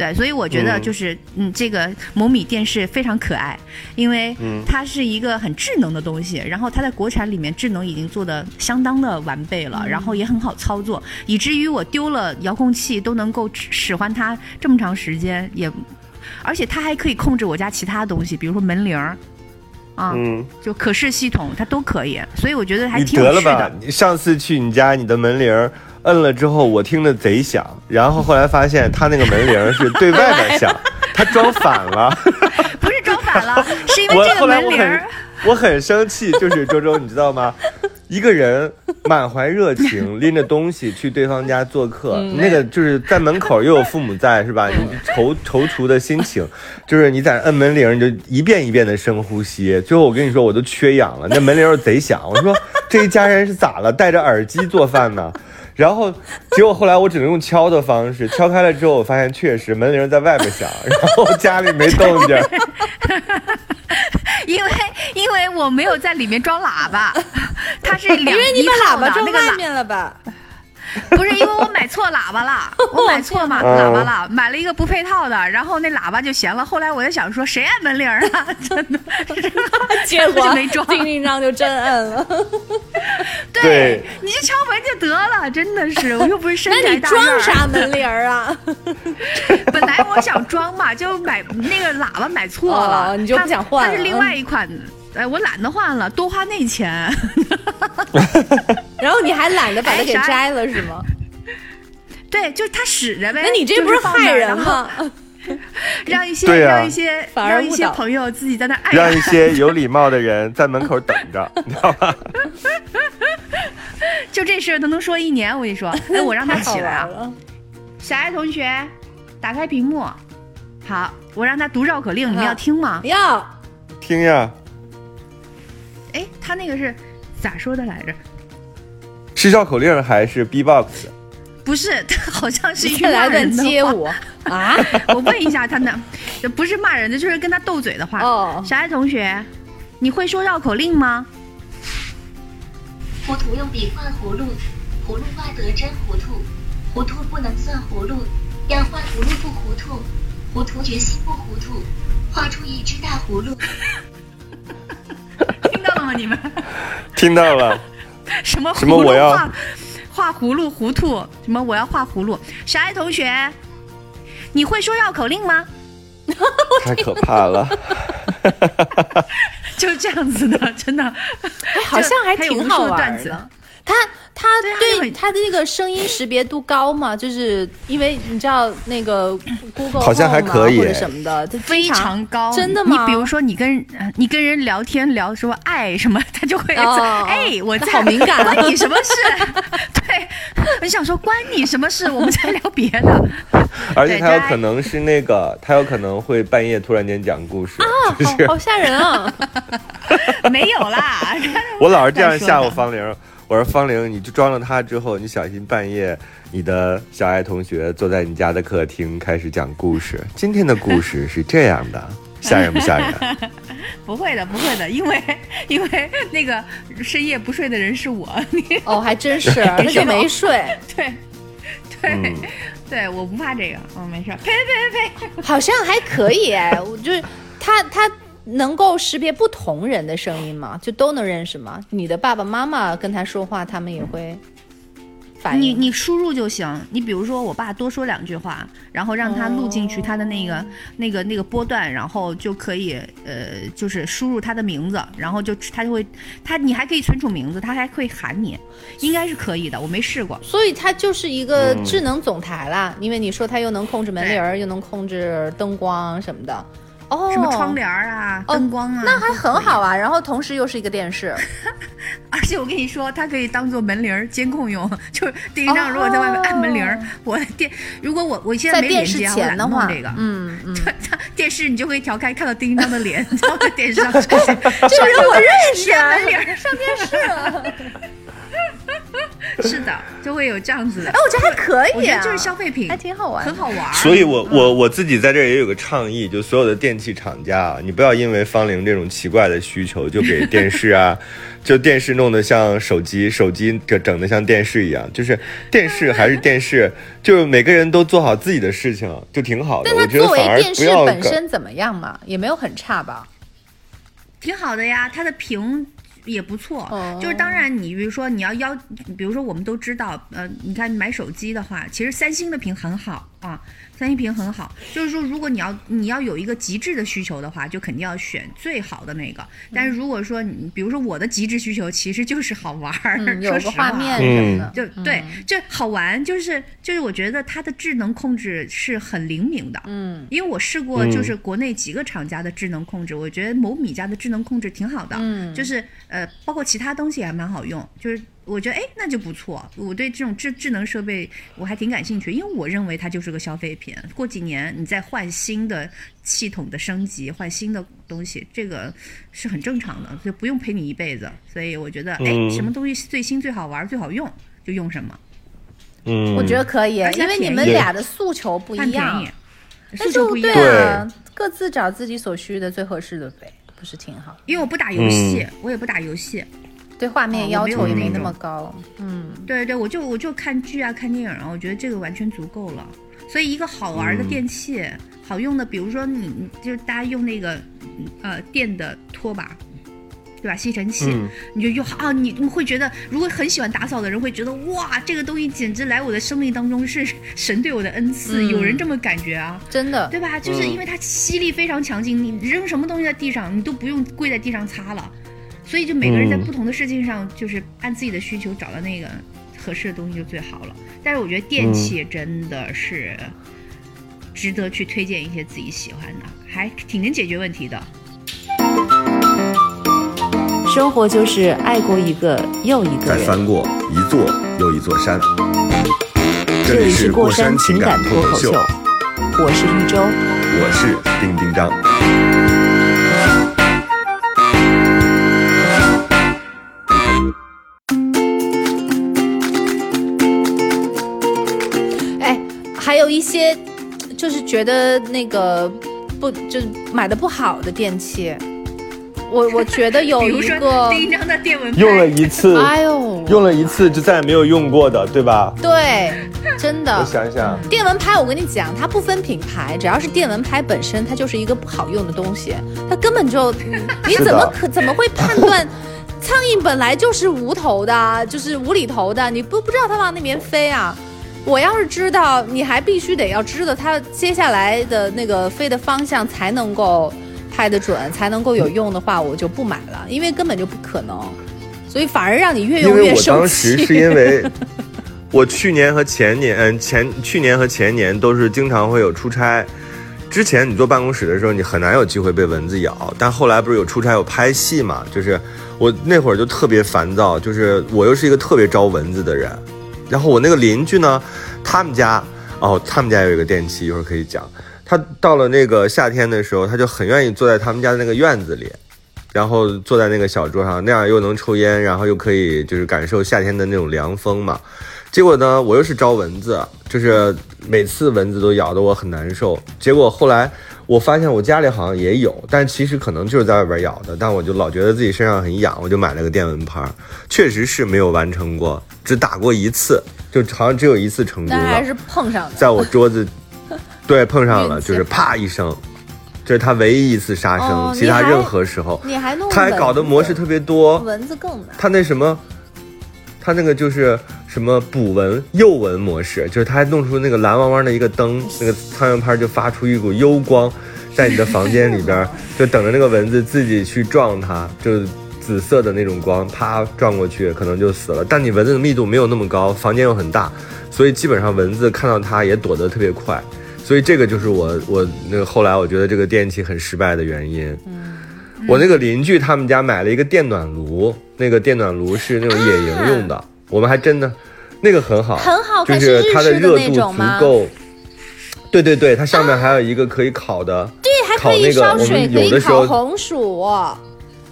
对，所以我觉得嗯就是，嗯这个某米电视非常可爱，因为嗯它是一个很智能的东西，然后它在国产里面智能已经做的相当的完备了，然后也很好操作，以至于我丢了遥控器都能够使唤它这么长时间，也，而且它还可以控制我家其他东西，比如说门铃儿，啊，嗯，就可视系统它都可以，所以我觉得还挺得了吧有趣的。！你上次去你家，你的门铃儿摁了之后，我听着贼响，然后后来发现他那个门铃是对外边响，他装反了。不是装反了，是因为这个门铃。我很生气，就是周周，你知道吗？一个人满怀热情，拎着东西去对方家做客，嗯那个就是在门口又有父母在，是吧？你踌踌躇的心情，就是你在摁门铃，你就一遍一遍的深呼吸。最后我跟你说，我都缺氧了，那门铃又贼响。我说这一家人是咋了？戴着耳机做饭呢？然后结果后来我只能用敲的方式，敲开了之后，我发现确实门铃在外面响，然后家里没动静。因为因为我没有在里面装喇叭，它是两因为你把一套喇叭装的那个喇，外面了吧？不是因为我买错喇叭了，我买错嘛哦喇叭了，买了一个不配套的，然后那喇叭就闲了。后来我就想说，谁按门铃儿啊？真的，结果就没装丁丁章就真摁了。对对，你就敲门就得了，真的是，我又不是身材大院儿装？啥门铃啊？本来我想装嘛，就买那个喇叭买错了，哦你就不它想换了它是另外一款，哎，我懒得换了，多花那钱。然后你还懒得把它给摘了是吗？对，就是它使着呗。那你这不是害人吗？让一些、啊让一些反而让一些朋友自己在那爱让一，些有礼貌的人在门口等着，你知道吗？就这事儿都能说一年。我跟你说，哎，我让他起来啊，小爱同学，打开屏幕。好，我让他读绕口令，你们嗯要听吗？要听呀，哎，他那个是咋说的来着？是绕口令还是 B-box？不是，他好像是一句再来人的话。街舞啊？我问一下他呢，不是骂人的，就是跟他斗嘴的话。哦小爱同学，你会说绕口令吗？糊涂用笔画葫芦，葫芦画得真糊涂，糊涂不能算葫芦，要画葫芦不糊涂，糊涂决心不糊涂，画出一只大葫芦。听到了吗？你们 听到了，什么什么葫芦我要画画葫芦糊涂？什么我要画葫芦？小爱同学，你会说绕口令吗？太可怕了。就这样子的，真的。哎，好像还挺好玩的段子的。他他对他的那个声音识别度高嘛，就是因为你知道那个 Google 好像还可以或者什么的，它非常高，真的吗你比如说，你跟呃你跟人聊天聊说爱什么，他就会哎，我在好敏感啊关你什么事？对，我就想说关你什么事？我们在聊别的。而且他有可能是那个，他有可能会半夜突然间讲故事，就是好好吓人啊！没有啦，我老是这样吓再说的唬方玲。我说方玲，你就装了他之后，你小心半夜你的小爱同学坐在你家的客厅开始讲故事。今天的故事是这样的，吓人不吓人？不会的，不会的，因为因为那个深夜不睡的人是我，你 哦，还真是，那就没睡，对对、嗯对，我不怕这个，嗯，没事儿，呸呸呸呸，好像还可以哎。我就是他他能够识别不同人的声音吗？就都能认识吗？你的爸爸妈妈跟他说话，他们也会反你应。你输入就行。你比如说，我爸多说两句话，然后让他录进去他的那个、那个那个波段，然后就可以呃，就是输入他的名字，然后就他就会他你还可以存储名字，他还会喊你，应该是可以的。我没试过。所以它就是一个嗯智能总台啦，因为你说它又能控制门铃儿，又能控制灯光什么的，哦，什么窗帘儿啊、哦灯光啊，那还很好。啊。然后同时又是一个电视，而且我跟你说，它可以当做门铃儿监控用，就是电视上如果在外面按门铃儿，我电如果我我现在没连接的话，得弄这个。嗯嗯，它电视你就可以调开，看到丁一章的脸，在电视上出现，这个人我认识啊，门铃儿上电视啊。是的，就会有这样子的哎，。我觉得还可以啊，我觉得这是消费品，还挺好玩很好玩。所以我我我自己在这儿也有个倡议，就所有的电器厂家啊，你不要因为方玲这种奇怪的需求，就给电视啊，就电视弄得像手机，手机整整得像电视一样，就是电视还是电视，就是每个人都做好自己的事情，就挺好的。但它我觉得作为反而电视不要搞本身怎么样嘛？也没有很差吧？挺好的呀，它的屏也不错。哦就是当然，你比如说你要要，比如说我们都知道，呃，你看买手机的话，其实三星的屏很好啊，三星屏很好。就是说，如果你要你要有一个极致的需求的话，就肯定要选最好的那个。但是如果说你，比如说我的极致需求其实就是好玩儿，嗯，有 说实话。个画面什么的，就对，就好玩，就是就是，我觉得它的智能控制是很灵敏的，嗯。因为我试过，就是国内几个厂家的智能控制，我觉得某米家的智能控制挺好的，嗯。就是呃，包括其他东西也蛮好用，就是我觉得哎，那就不错。我对这种智智能设备我还挺感兴趣，因为我认为它就是个消费品。过几年你再换新的系统的升级，换新的东西，这个是很正常的，就不用陪你一辈子。所以我觉得，哎，嗯什么东西最新、最好玩、最好用，就用什么，嗯，我觉得可以因为你们俩的诉求不一样，，那诉求不一样。就对啊，各自找自己所需的最合适的呗，不是挺好？因为我不打游戏，我也不打游戏。对画面哦要求也没那么高，嗯，对对，我就我就看剧啊，看电影啊，我觉得这个完全足够了。所以一个好玩的电器，好用的，比如说你你就是大家用那个嗯呃电的拖把。对吧？吸尘器，嗯你就用啊，你你会觉得，如果很喜欢打扫的人会觉得，哇，这个东西简直来我的生命当中是神对我的恩赐，嗯有人这么感觉啊？真的，对吧？就是因为它吸力非常强劲，你扔什么东西在地上，你都不用跪在地上擦了。所以就每个人在嗯不同的事情上，就是按自己的需求找到那个合适的东西就最好了。但是我觉得电器真的是值得去推荐一些自己喜欢的，还挺能解决问题的。生活就是爱过一个又一个人。再翻过一座又一座山。这里是过山情感脱口秀，我是一周。我是丁丁张。还有一些就是觉得那个不就是买的不好的电器，我我觉得有 一个，第一张的电蚊拍，用了一次，哎呦，用了一次就再也没有用过的，对吧？对，真的我的。想想，电蚊拍，我跟你讲，它不分品牌，只要是电蚊拍本身，它就是一个不好用的东西，它根本就，你怎么可怎么会判断？苍蝇本来就是无头的，就是无厘头的，你不不知道它往那边飞啊？我要是知道，你还必须得要知道它接下来的那个飞的方向才能够拍得准，才能够有用的话，我就不买了，因为根本就不可能。所以反而让你越用越生当时气。是因为我去年和前年，嗯，前去年和前年都是经常会有出差。之前你坐办公室的时候，你很难有机会被蚊子咬，但后来不是有出差有拍戏嘛？就是我那会儿就特别烦躁，就是我又是一个特别招蚊子的人，然后我那个邻居呢，他们家哦，他们家有一个电器，一会儿可以讲。他到了那个夏天的时候，他就很愿意坐在他们家的那个院子里，然后坐在那个小桌上，那样又能抽烟，然后又可以就是感受夏天的那种凉风嘛。结果呢，我又是招蚊子，就是每次蚊子都咬得我很难受。结果后来我发现我家里好像也有，但其实可能就是在外边咬的，但我就老觉得自己身上很痒，我就买了个电蚊拍，确实是没有完成过，只打过一次，就好像只有一次成功了。但还是碰上了。在我桌子，对，碰上了，就是啪一声，这是他唯一一次杀生，哦其他任何时候，你还弄他还搞的模式特别多，蚊子更难。他那什么，它那个就是什么捕蚊诱蚊模式，就是它还弄出那个蓝汪汪的一个灯，那个苍蝇拍就发出一股幽光，在你的房间里边，就等着那个蚊子自己去撞它，就紫色的那种光，啪撞过去，可能就死了。但你蚊子的密度没有那么高，房间又很大，所以基本上蚊子看到它也躲得特别快。所以这个就是我我那个后来我觉得这个电器很失败的原因。我那个邻居他们家买了一个电暖炉，那个电暖炉是那种野营用的，我们还真的那个很好，很好就是它的热度足够。对对对，它上面还有一个可以烤的，对，还可烤以那个我烧水，们可以有的时候烤红薯，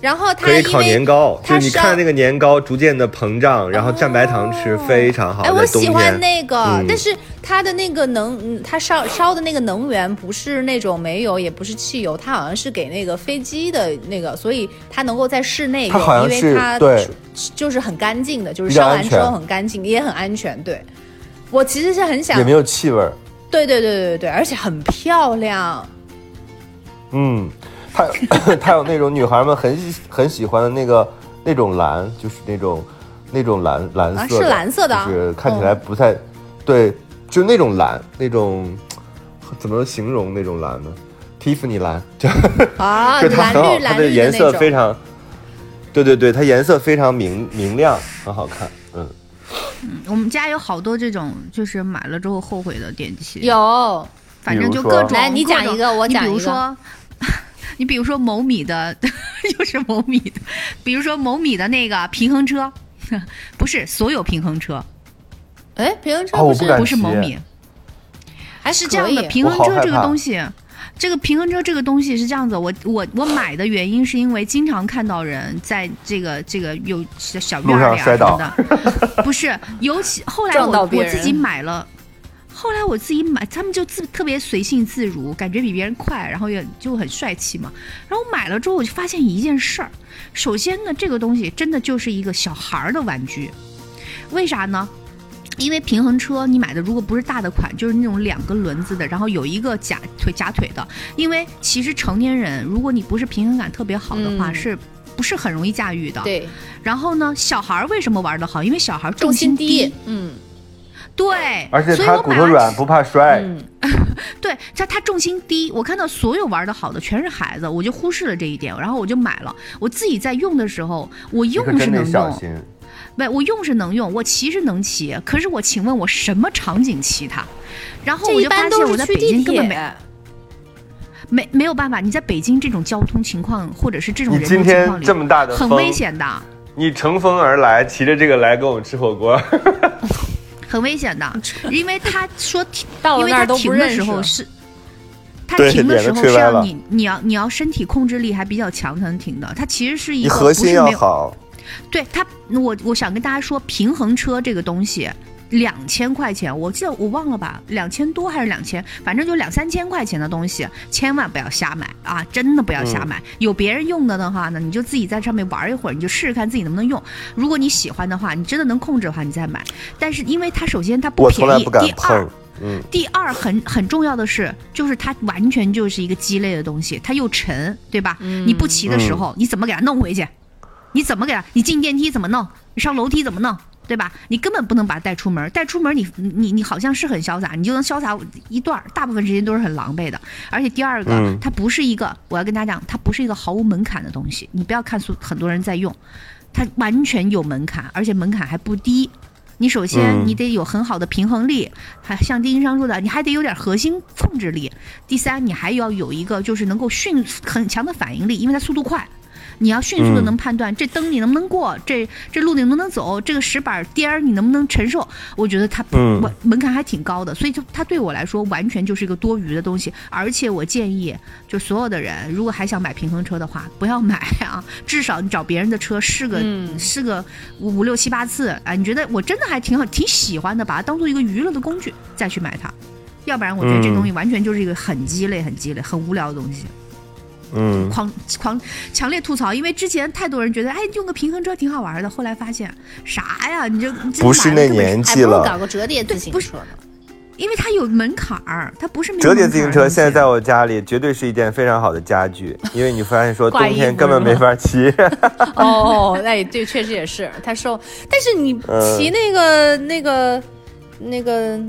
然后它可以烤因为年糕，就它烧是你看那个年糕逐渐的膨胀，然后蘸白糖吃非常好。哎，我喜欢，那个，嗯但是它的那个能，嗯它烧烧的那个能源不是那种煤油，也不是汽油，它好像是给那个飞机的那个，所以它能够在室内用，像是因为它对就是很干净的，就是烧完之后很干净，也很安全。对，我其实是很想也没，有气味。对对对对对对，而且很漂亮。嗯，它有它有那种女孩们很喜很喜欢的那个那种蓝，就是那种那种蓝蓝色，啊是蓝色的啊就是看起来不太、对，就那种蓝，那种怎么形容那种蓝呢？蒂芙尼蓝，就啊，就它蓝很好，它的绿蓝绿颜色非常，对对对，它颜色非常明明亮，很好看。嗯，嗯我们家有好多这种，就是买了之后后悔的电器。有反正就各种。来你讲一个我讲一个比如说，你比如说某米的，又是某米的，比如说某米的那个平衡车，不是所有平衡车，哎，平衡车不是不敢骑某米，还是这样的。平衡车这个东西。这个平衡车这个东西是这样子，我我我买的原因是因为经常看到人在这个这个有小小院儿里啊什么的，不是，尤其后来我我自己买了。后来我自己买，他们就自特别随性自如，感觉比别人快，然后也就很帅气嘛。然后我买了之后，我就发现一件事儿，首先呢，这个东西真的就是一个小孩儿的玩具，为啥呢？因为平衡车你买的如果不是大的款，就是那种两个轮子的，然后有一个假腿假腿的。因为其实成年人，如果你不是平衡感特别好的话，嗯是不是很容易驾驭的？。对然后呢，小孩儿为什么玩得好？因为小孩儿重心心低，嗯对，而且它骨头软不怕摔。嗯，对，他他重心低，我看到所有玩的好的全是孩子，我就忽视了这一点，然后我就买了。我自己在用的时候，我用是能用。不，我用是能用，我骑是能骑，可是我请问我什么场景骑它？然后我就发现般都是我在北京根本。没没没有办法，你在北京这种交通情况或者是这种你今人情况里，天这么大的风，很危险的。你乘风而来，骑着这个来跟我们吃火锅，很危险的，因为他说停，到那儿因为他停的时候是，他停的时候是要你你要你要身体控制力还比较强才能停的，它其实是一个核心不是没有要好。对他，我我想跟大家说，平衡车这个东西。两千块钱，我记得我忘了吧，两千多还是两千，反正就两三千块钱的东西，千万不要瞎买啊！真的不要瞎嗯买。有别人用的的话呢，你就自己在上面玩一会儿，你就试试看自己能不能用。如果你喜欢的话，你真的能控制的话，你再买。但是因为它首先它不便宜，第二。嗯，第二很很重要的是，就是它完全就是一个鸡肋的东西，它又沉，对吧？你不骑的时候，你怎么给它弄回去？你怎么给它？你进电梯怎么弄？你上楼梯怎么弄？对吧？你根本不能把它带出门，带出门你你你好像是很潇洒，你就能潇洒一段儿，大部分时间都是很狼狈的。而且第二个，嗯它不是一个，我要跟大家讲，它不是一个毫无门槛的东西。你不要看所很多人在用，它完全有门槛，而且门槛还不低。你首先嗯你得有很好的平衡力，还像丁一商说的，你还得有点核心控制力。第三，你还要有一个就是能够迅很强的反应力，因为它速度快。你要迅速的嗯能判断这灯你能不能过，这这路你能不能走，这个石板颠儿你能不能承受？我觉得它嗯门门槛还挺高的，所以就它对我来说完全就是一个多余的东西。而且我建议，就所有的人如果还想买平衡车的话，不要买啊，至少你找别人的车试个、嗯试个五五六七八次啊，你觉得我真的还挺好，挺喜欢的，把它当做一个娱乐的工具再去买它。要不然，我觉得这嗯东西完全就是一个很鸡肋、很鸡肋、很无聊的东西。嗯，狂狂强烈吐槽，因为之前太多人觉得，哎，用个平衡车挺好玩的，后来发现啥呀？你就不是那年还不如纪了。搞个折叠自行车。因为它有门槛儿，它不是没有折叠自行车现在在我家里绝对是一件非常好的家具，因为你发现说 冬天根本没法骑。哦，那也对，确实也是，它受，但是你嗯骑那个、那个那个，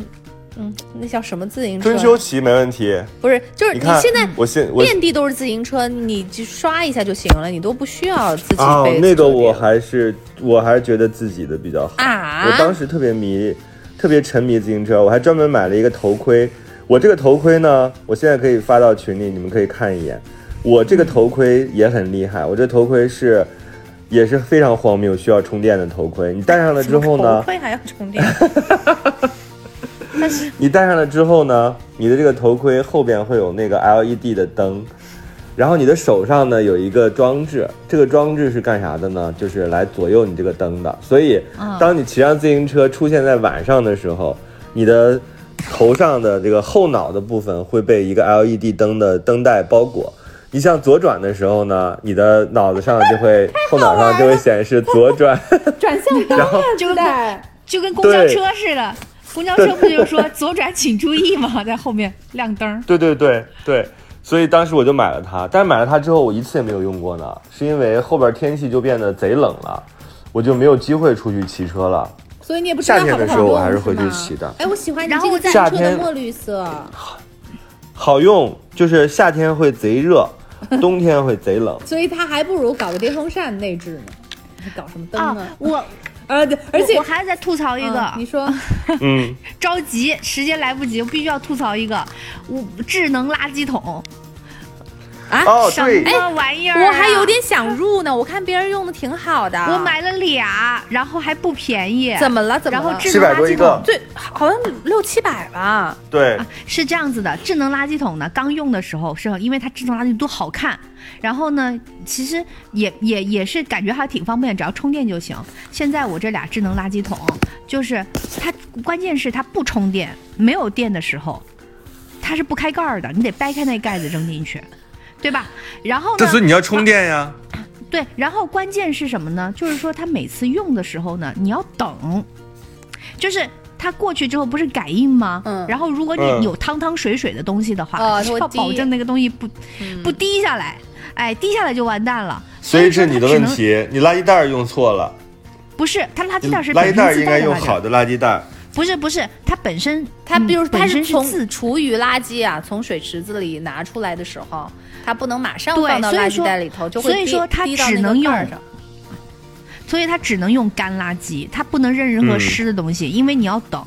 嗯，那叫什么自行车？春秋骑没问题，不是，就是你现在我现我遍地都是自行车，你就刷一下就行了，你都不需要自己哦背。，那个我还是我还是觉得自己的比较好。啊，我当时特别迷，特别沉迷自行车，我还专门买了一个头盔。我这个头盔呢，我现在可以发到群里，你们可以看一眼。我这个头盔也很厉害，我这头盔是也是非常荒谬，需要充电的头盔。你戴上了之后呢头，盔还要充电，你戴上了之后呢，你的这个头盔后边会有那个 LED 的灯，然后你的手上呢有一个装置，这个装置是干啥的呢？就是来左右你这个灯的。所以，当你骑上自行车出现在晚上的时候，你的头上的这个后脑的部分会被一个 LED 灯的灯带包裹。你向左转的时候呢，你的脑子上就会 后脑上就会显示左转，转向灯 然后就跟就跟公交车似的，公交车不就说左转请注意吗？在后面亮灯。对对对对，所以当时我就买了它，但是买了它之后，我一次也没有用过呢，是因为后边天气就变得贼冷了，我就没有机会出去骑车了。所以你也不知道夏天的时候我还是会去骑的哎，我喜欢你这个然后在自行车的墨绿色，好用，就是夏天会贼热，冬天会贼冷。所以它还不如搞个电风扇内置呢。还搞什么灯啊呢？，我啊，对，而且我还在吐槽一个，嗯你说 嗯，着急，时间来不及，我必须要吐槽一个，我智能垃圾桶啊，哦，什，么玩意儿、啊我还有。点想入呢，我看别人用的挺好的。我买了俩，然后还不便宜。怎么了？怎么了？然后智能700垃圾多一个桶最好像六七百吧。对，啊是这样子的，智能垃圾桶呢，刚用的时候是因为它智能垃圾桶多好看，然后呢，其实也也也是感觉还挺方便，只要充电就行。现在我这俩智能垃圾桶，就是它关键是它不充电，没有电的时候，它是不开盖儿的，你得掰开那盖子扔进去，对吧？然后呢，以你要充电呀。对，然后关键是什么呢？就是说它每次用的时候呢，你要等，就是它过去之后不是感应吗？嗯然后如果你嗯有汤汤水水的东西的话，要哦它会保证那个东西不、不滴下来，哎，滴下来就完蛋了。所以说是你的。问题，你垃圾袋用错了，不是，它垃圾袋是垃圾袋应该用带的垃圾好的垃圾袋。不是不是，它本身它比如它是从身是自厨余垃圾啊，从水池子里拿出来的时候，它不能马上放到垃圾袋里头，就会滴所以说它滴到那个只能用盖上所以它只能用干垃圾，它不能扔任何嗯湿的东西，因为你要等。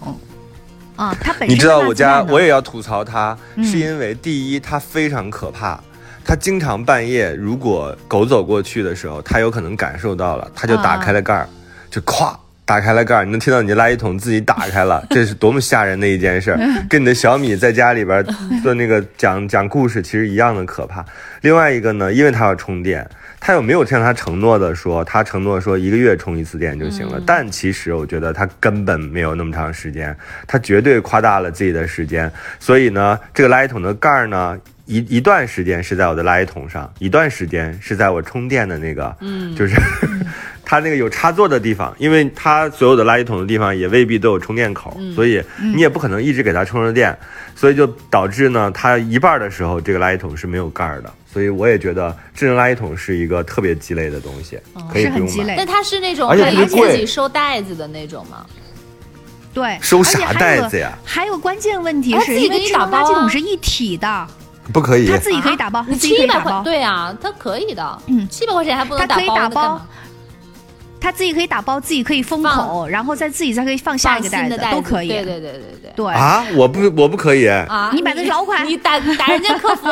啊，它本身你知道我家我也要吐槽它，嗯是因为第一它非常可怕，它经常半夜如果狗走过去的时候，它有可能感受到了，它就打开了盖儿，就咵。打开了盖儿，你能听到你的垃圾桶自己打开了，这是多么吓人的一件事儿，跟你的小米在家里边做那个讲讲故事其实一样的可怕。另外一个呢，因为它要充电，他有没有像他承诺的说，他承诺说一个月充一次电就行了？但其实我觉得他根本没有那么长时间，他绝对夸大了自己的时间。所以呢，这个垃圾桶的盖儿呢，一一段时间是在我的垃圾桶上，一段时间是在我充电的那个，嗯，就是 它那个有插座的地方，因为它所有的垃圾桶的地方也未必都有充电口，所以你也不可能一直给它充着电，所以就导致呢，它一半的时候这个垃圾桶是没有盖儿的。所以我也觉得智能垃圾桶是一个特别鸡肋的东西，可以不用买。是很鸡肋但。它是那种而且可以自己收袋子的那种吗？对，收啥袋子呀还有关键问题是，它自己给你因为智能打包啊垃圾桶是一体的，不可以。他自己可以打包，它你自己可七百块，以打包，对啊，他可以的，嗯。七百块钱还不能他可以，打包那干嘛？它自己可以打包，自己可以封口，然后再自己再可以放下一个袋子都可以。对对对对对。对。啊，我不我不可以。啊，你买的是老款。你打你打人家客服，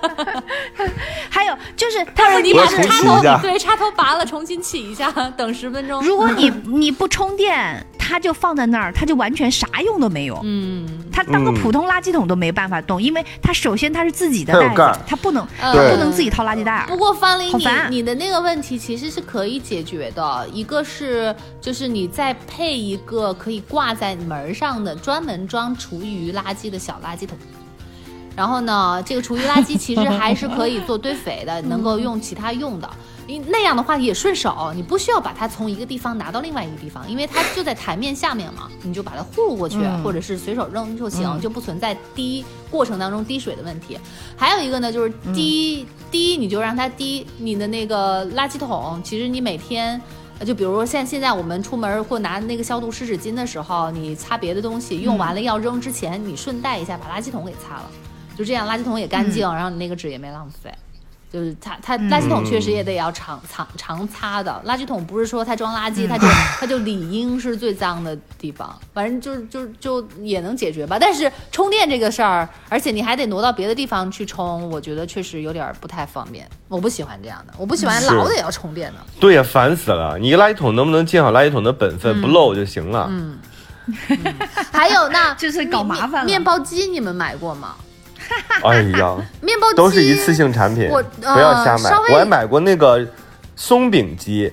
还有就是他说你把插头对插头拔了，重新起一下，等十分钟。如果你你不充电，它就放在那儿，它就完全啥用都没有。嗯，它当个嗯普通垃圾桶都没办法动，因为它首先它是自己的袋子，它不能呃对不能自己掏垃圾袋。不过方林，你你的那个问题其实是可以解决的。一个是就是你再配一个可以挂在门儿上的专门装厨余垃圾的小垃圾桶。然后呢，这个厨余垃圾其实还是可以做堆肥的，能够用其他用的。因那样的话也顺手，你不需要把它从一个地方拿到另外一个地方，因为它就在台面下面嘛，你就把它糊过去，嗯或者是随手扔就行，就不存在滴过程当中滴水的问题。还有一个呢，就是滴、滴，你就让它滴你的那个垃圾桶。其实你每天，呃就比如说现现在我们出门或拿那个消毒湿纸巾的时候，你擦别的东西用完了要扔之前，你顺带一下把垃圾桶给擦了，就这样垃圾桶也干净，然后你那个纸也没浪费。就是它它垃圾桶确实也得要常常常擦的，垃圾桶不是说它装嗯垃圾，它就它就理应是最脏的地方，反正就就就也能解决吧。但是充电这个事儿，而且你还得挪到别的地方去充，我觉得确实有点儿不太方便，我不喜欢这样的，我不喜欢是老得要充电的。对呀，烦死了！你一个垃圾桶能不能尽好垃圾桶的本分，不漏就行了。嗯还有那 就是搞麻烦面包机你们买过吗？哎呀，面包机都是一次性产品，我不要瞎买我还买过那个松饼机，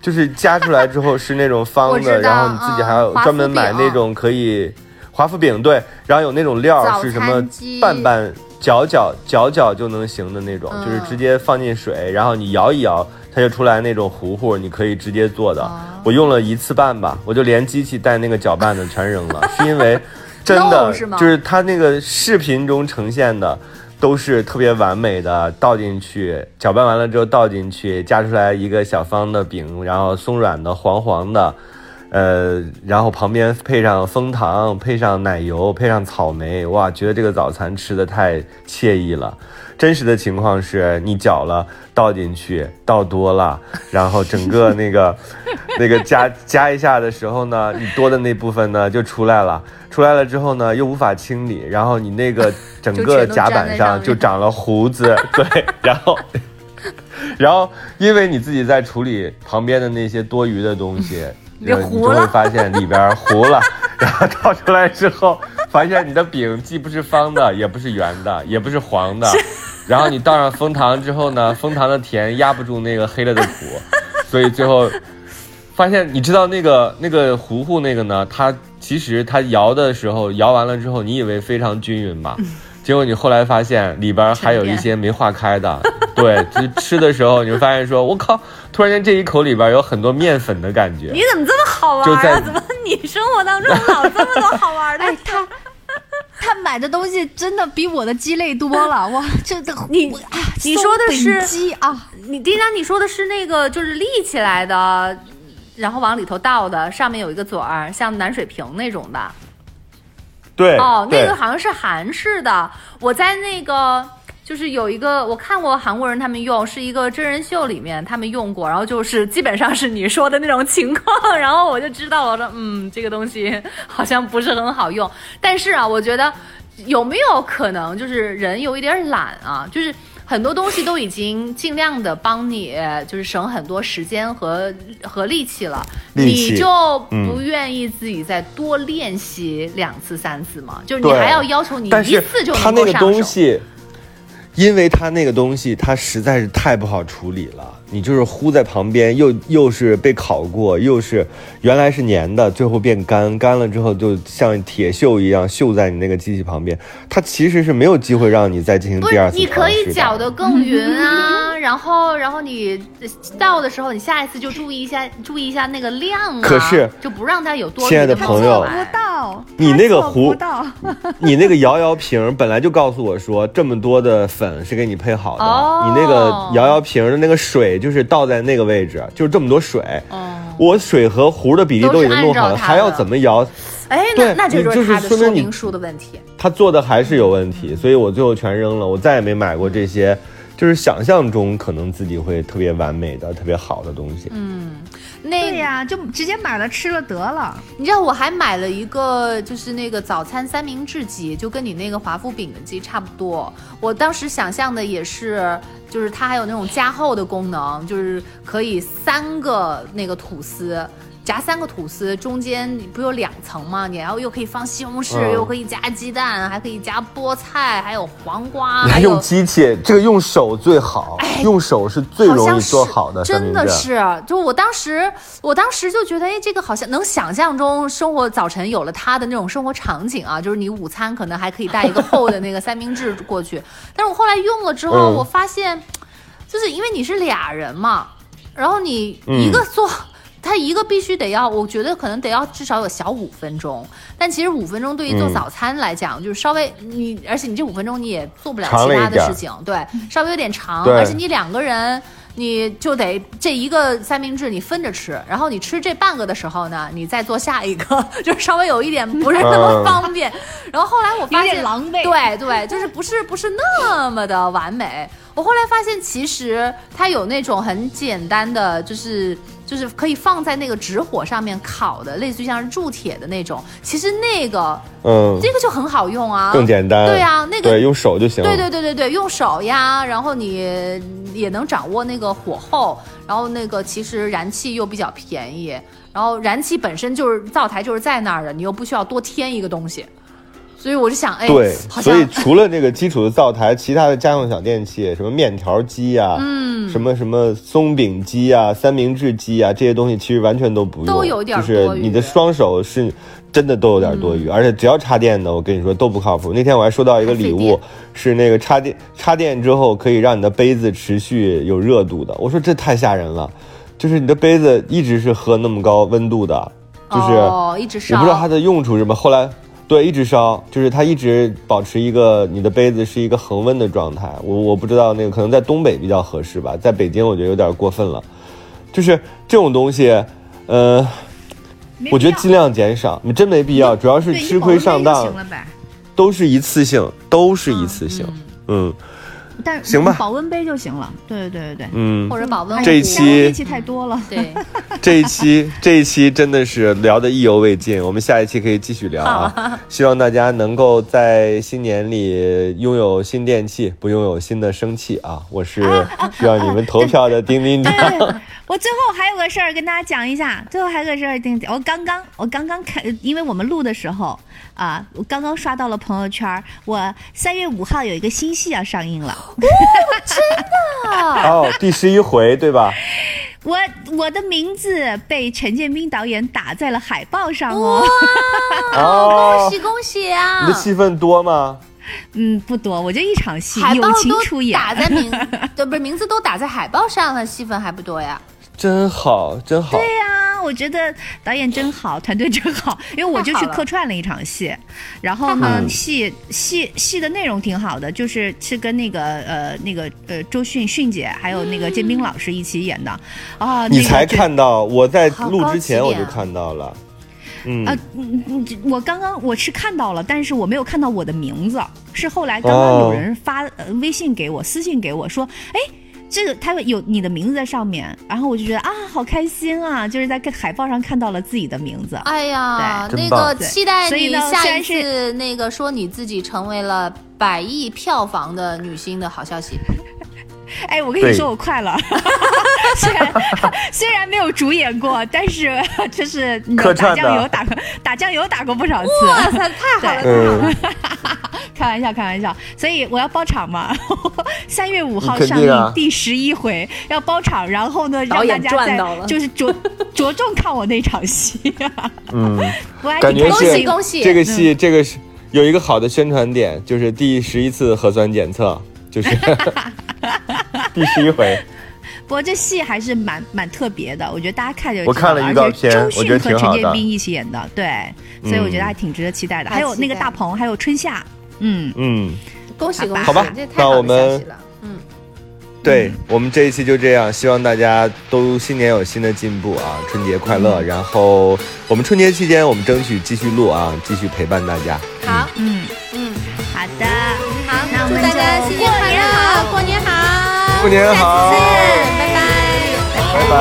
就是夹出来之后是那种方的，然后你自己还要专门买那种可以华夫饼，对，然后有那种料是什么拌拌搅搅搅搅就能行的那种，嗯就是直接放进水，然后你摇一摇。它就出来那种糊糊，你可以直接做的。哦我用了一次半吧，我就连机器带那个搅拌的全扔了，是因为真的漏是吗？就是他那个视频中呈现的都是特别完美的，倒进去搅拌完了之后倒进去，夹出来一个小方的饼，然后松软的黄黄的，呃，然后旁边配上枫糖，配上奶油，配上草莓，哇，觉得这个早餐吃的太惬意了。真实的情况是你搅了倒进去，倒多了，然后整个那个 那个加加一下的时候呢，你多的那部分呢就出来了，出来了之后呢又无法清理，然后你那个整个甲板上就长了胡子，对，然后。然后，因为你自己在处理旁边的那些多余的东西，你就会发现里边糊了，然后倒出来之后，发现你的饼既不是方的，也不是圆的，也不是黄的。然后你倒上蜂糖之后呢，蜂糖的甜压不住那个黑了的苦，所以最后发现，你知道那个那个糊糊那个呢，它其实它摇的时候摇完了之后，你以为非常均匀嘛，结果你后来发现里边还有一些没化开的，对，就吃的时候你会发现说，我靠，突然间这一口里边有很多面粉的感觉你。怎么这么好玩啊？怎么你生活当中老这么多好玩的？哎，他他买的东西真的比我的鸡肋多了，哇，这的你啊你说的是鸡啊？你丁当，你说的是那个就是立起来的，然后往里头倒的，上面有一个嘴儿，像暖水瓶那种的。对，哦，那个好像是韩式的。我在那个就是有一个我看过韩国人他们用，是一个真人秀里面他们用过，然后就是基本上是你说的那种情况，然后我就知道了，我说嗯，这个东西好像不是很好用。但是啊，我觉得有没有可能就是人有一点懒啊，就是。很多东西都已经尽量的帮你，就是省很多时间和和力气了，你就嗯不愿意自己再多练习两次三次吗？就是你还要要求你一次就能够上手。东西，因为他那个东西它实在是太不好处理了，你就是糊在旁边，又又是被烤过，又是原来是粘的，最后变干，干了之后就像铁锈一样锈在你那个机器旁边，它其实是没有机会让你再进行第二，次是你可以搅得更匀啊，然后然后你倒的时候，你下一次就注意一下，注意一下那个量啊，可是就不让它有多余亲爱的冒朋友你那个糊，你那个摇摇瓶本来就告诉我说这么多的粉是给你配好的，哦。你那个摇摇瓶的那个水就是倒在那个位置，就是这么多水。哦我水和壶的比例都已经弄好了，还要怎么摇？哎，那对那就是是它的说明书的问题。他做的还是有问题，所以我最后全扔了，我再也没买过这些，就是想象中可能自己会特别完美的、特别好的东西。嗯，那对呀，就直接买了吃了得了。你知道我还买了一个，就是那个早餐三明治机，就跟你那个华夫饼的机差不多。我当时想象的也是，就是它还有那种加厚的功能，就是可以三个那个吐司。夹三个吐司，中间你不有两层吗？你然后又可以放西红柿，嗯又可以加鸡蛋，还可以加菠菜，还有黄瓜，你还有机器，这个用手最好，用手是最容易做好的。真的是，就我当时，我当时就觉得，哎，这个好像能想象中生活早晨有了它的那种生活场景啊，就是你午餐可能还可以带一个厚的那个三明治过去。但是我后来用了之后，嗯我发现，就是因为你是俩人嘛，然后你嗯一个做。它一个必须得要，我觉得可能得要至少有小五分钟，但其实五分钟对于做嗯早餐来讲，就是稍微你，而且你这五分钟你也做不了其他的事情，对，稍微有点长，而且你两个人你就得这一个三明治你分着吃，然后你吃这半个的时候呢，你再做下一个，就是稍微有一点不是那么方便。然后后来我发现狼狈对对，就是不是不是那么的完美。我后来发现，其实它有那种很简单的，就是就是可以放在那个纸火上面烤的，类似于像是铸铁的那种。其实那个嗯，这个就很好用啊，更简单。对啊，那个对用手就行。对对对对对，用手呀，然后你也能掌握那个火候，然后那个其实燃气又比较便宜，然后燃气本身就是灶台就是在那儿的，你又不需要多添一个东西，所以我就想，哎，对，所以除了这个基础的灶台，其他的家用小电器，什么面条机啊，嗯，什么什么松饼机啊、三明治机啊，这些东西其实完全都不用，都有点就是你的双手是真的都有点多余，而且只要插电的，我跟你说都不靠谱。那天我还收到一个礼物是那个插电插电之后可以让你的杯子持续有热度的，我说这太吓人了，就是你的杯子一直是喝那么高温度的，就是。哦，一直烧，我不知道它的用处是什么。后来，对，一直烧，就是它一直保持一个你的杯子是一个恒温的状态。我我不知道那个可能在东北比较合适吧，在北京我觉得有点过分了。就是这种东西，呃，我觉得尽量减少，你真没必要。主要是吃亏上当。都是一次性，都是一次性。嗯但是行吧保温杯就行了。对对对对。嗯或者保温这一期电器太多了。对，这一期这一期真的是聊的意犹未尽，我们下一期可以继续聊啊！希望大家能够在新年里拥有新电器，不拥有新的生气啊！我是需要你们投票的丁丁我最后还有个事儿跟大家讲一下，最后还有个事儿跟我刚刚我刚刚看，因为我们录的时候啊，我刚刚刷到了朋友圈，我三月五号有一个新戏要上映了，哦，第十一回对吧？我我的名字被陈建斌导演打在了海报上哦，哦恭，喜恭喜啊！你的戏份多吗？嗯，不多，我就一场戏，海报友情都出演，打在名，对，不是名字都打在海报上了，戏份还不多呀？真好，真好。对呀、我觉得导演真好，团队真好，因为我就去客串了一场戏，然后呢，戏戏戏的内容挺好的，就是是跟那个呃那个呃周迅迅姐还有那个建斌老师一起演的。啊，你才那个就看到，我在录之前我就看到了。嗯。啊，嗯嗯，这我刚刚我是看到了，但是我没有看到我的名字，是后来刚刚哦。有人发、呃微信给我，私信给我说，哎。这个他有你的名字在上面，然后我就觉得啊，好开心啊！就是在海报上看到了自己的名字。哎呀，那个期待所以呢你下一次那个说你自己成为了百亿票房的女星的好消息。哎，我跟你说，我快了。虽然虽然没有主演过，但是就是 你打酱油打过打酱油打过不少次。哇塞，太好了，嗯，开玩笑，开玩笑。所以我要包场嘛，三月五号上映第十一回要包场，然后呢让大家在赚到了就是着着重看我那场戏。嗯，我还感觉恭挺开心喜恭喜！这个戏，这个是有一个好的宣传点，就是第十一次核酸检测，就是 第十一回。不过这戏还是蛮蛮特别的，我觉得大家看着我看了预告片而且周我觉得迅和陈挺好的建斌一起演的，对，所以我觉得还挺值得期待的。太还有那个大鹏，还有春夏，嗯，嗯，恭喜恭喜！好吧那我们。嗯，对我们这一期就这样，希望大家都新年有新的进步啊，春节快乐。然后我们春节期间，我们争取继续录啊，继续陪伴大家。好，嗯，嗯，好的，好，那我们祝大家新年快乐，过年好。拜拜。拜拜。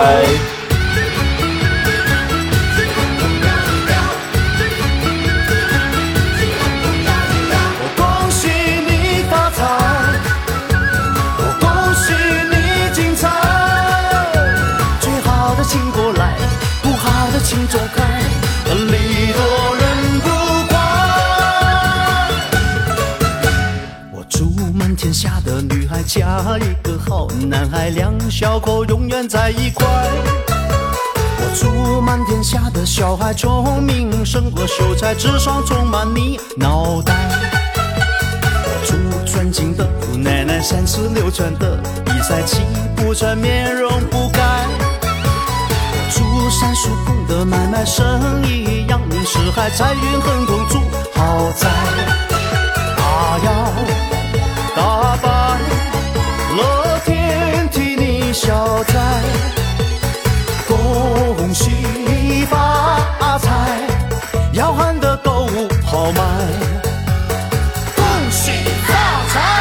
我恭喜你发财，我恭喜你精彩。最好的请过来，不好的请走开，礼多人不怪。我祝满天下的女孩嫁一男孩，两小口永远在一块。我祝满天下的小孩聪明胜过秀才，智商充满你脑袋。我祝尊敬的姑奶奶三十六转的比赛气不喘，面容不改。我祝三叔公的买卖生意扬名四海，财运亨通，住豪宅。消灾。恭喜发财，要喊的都物好买。恭喜发财。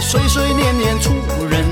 岁岁年年出人。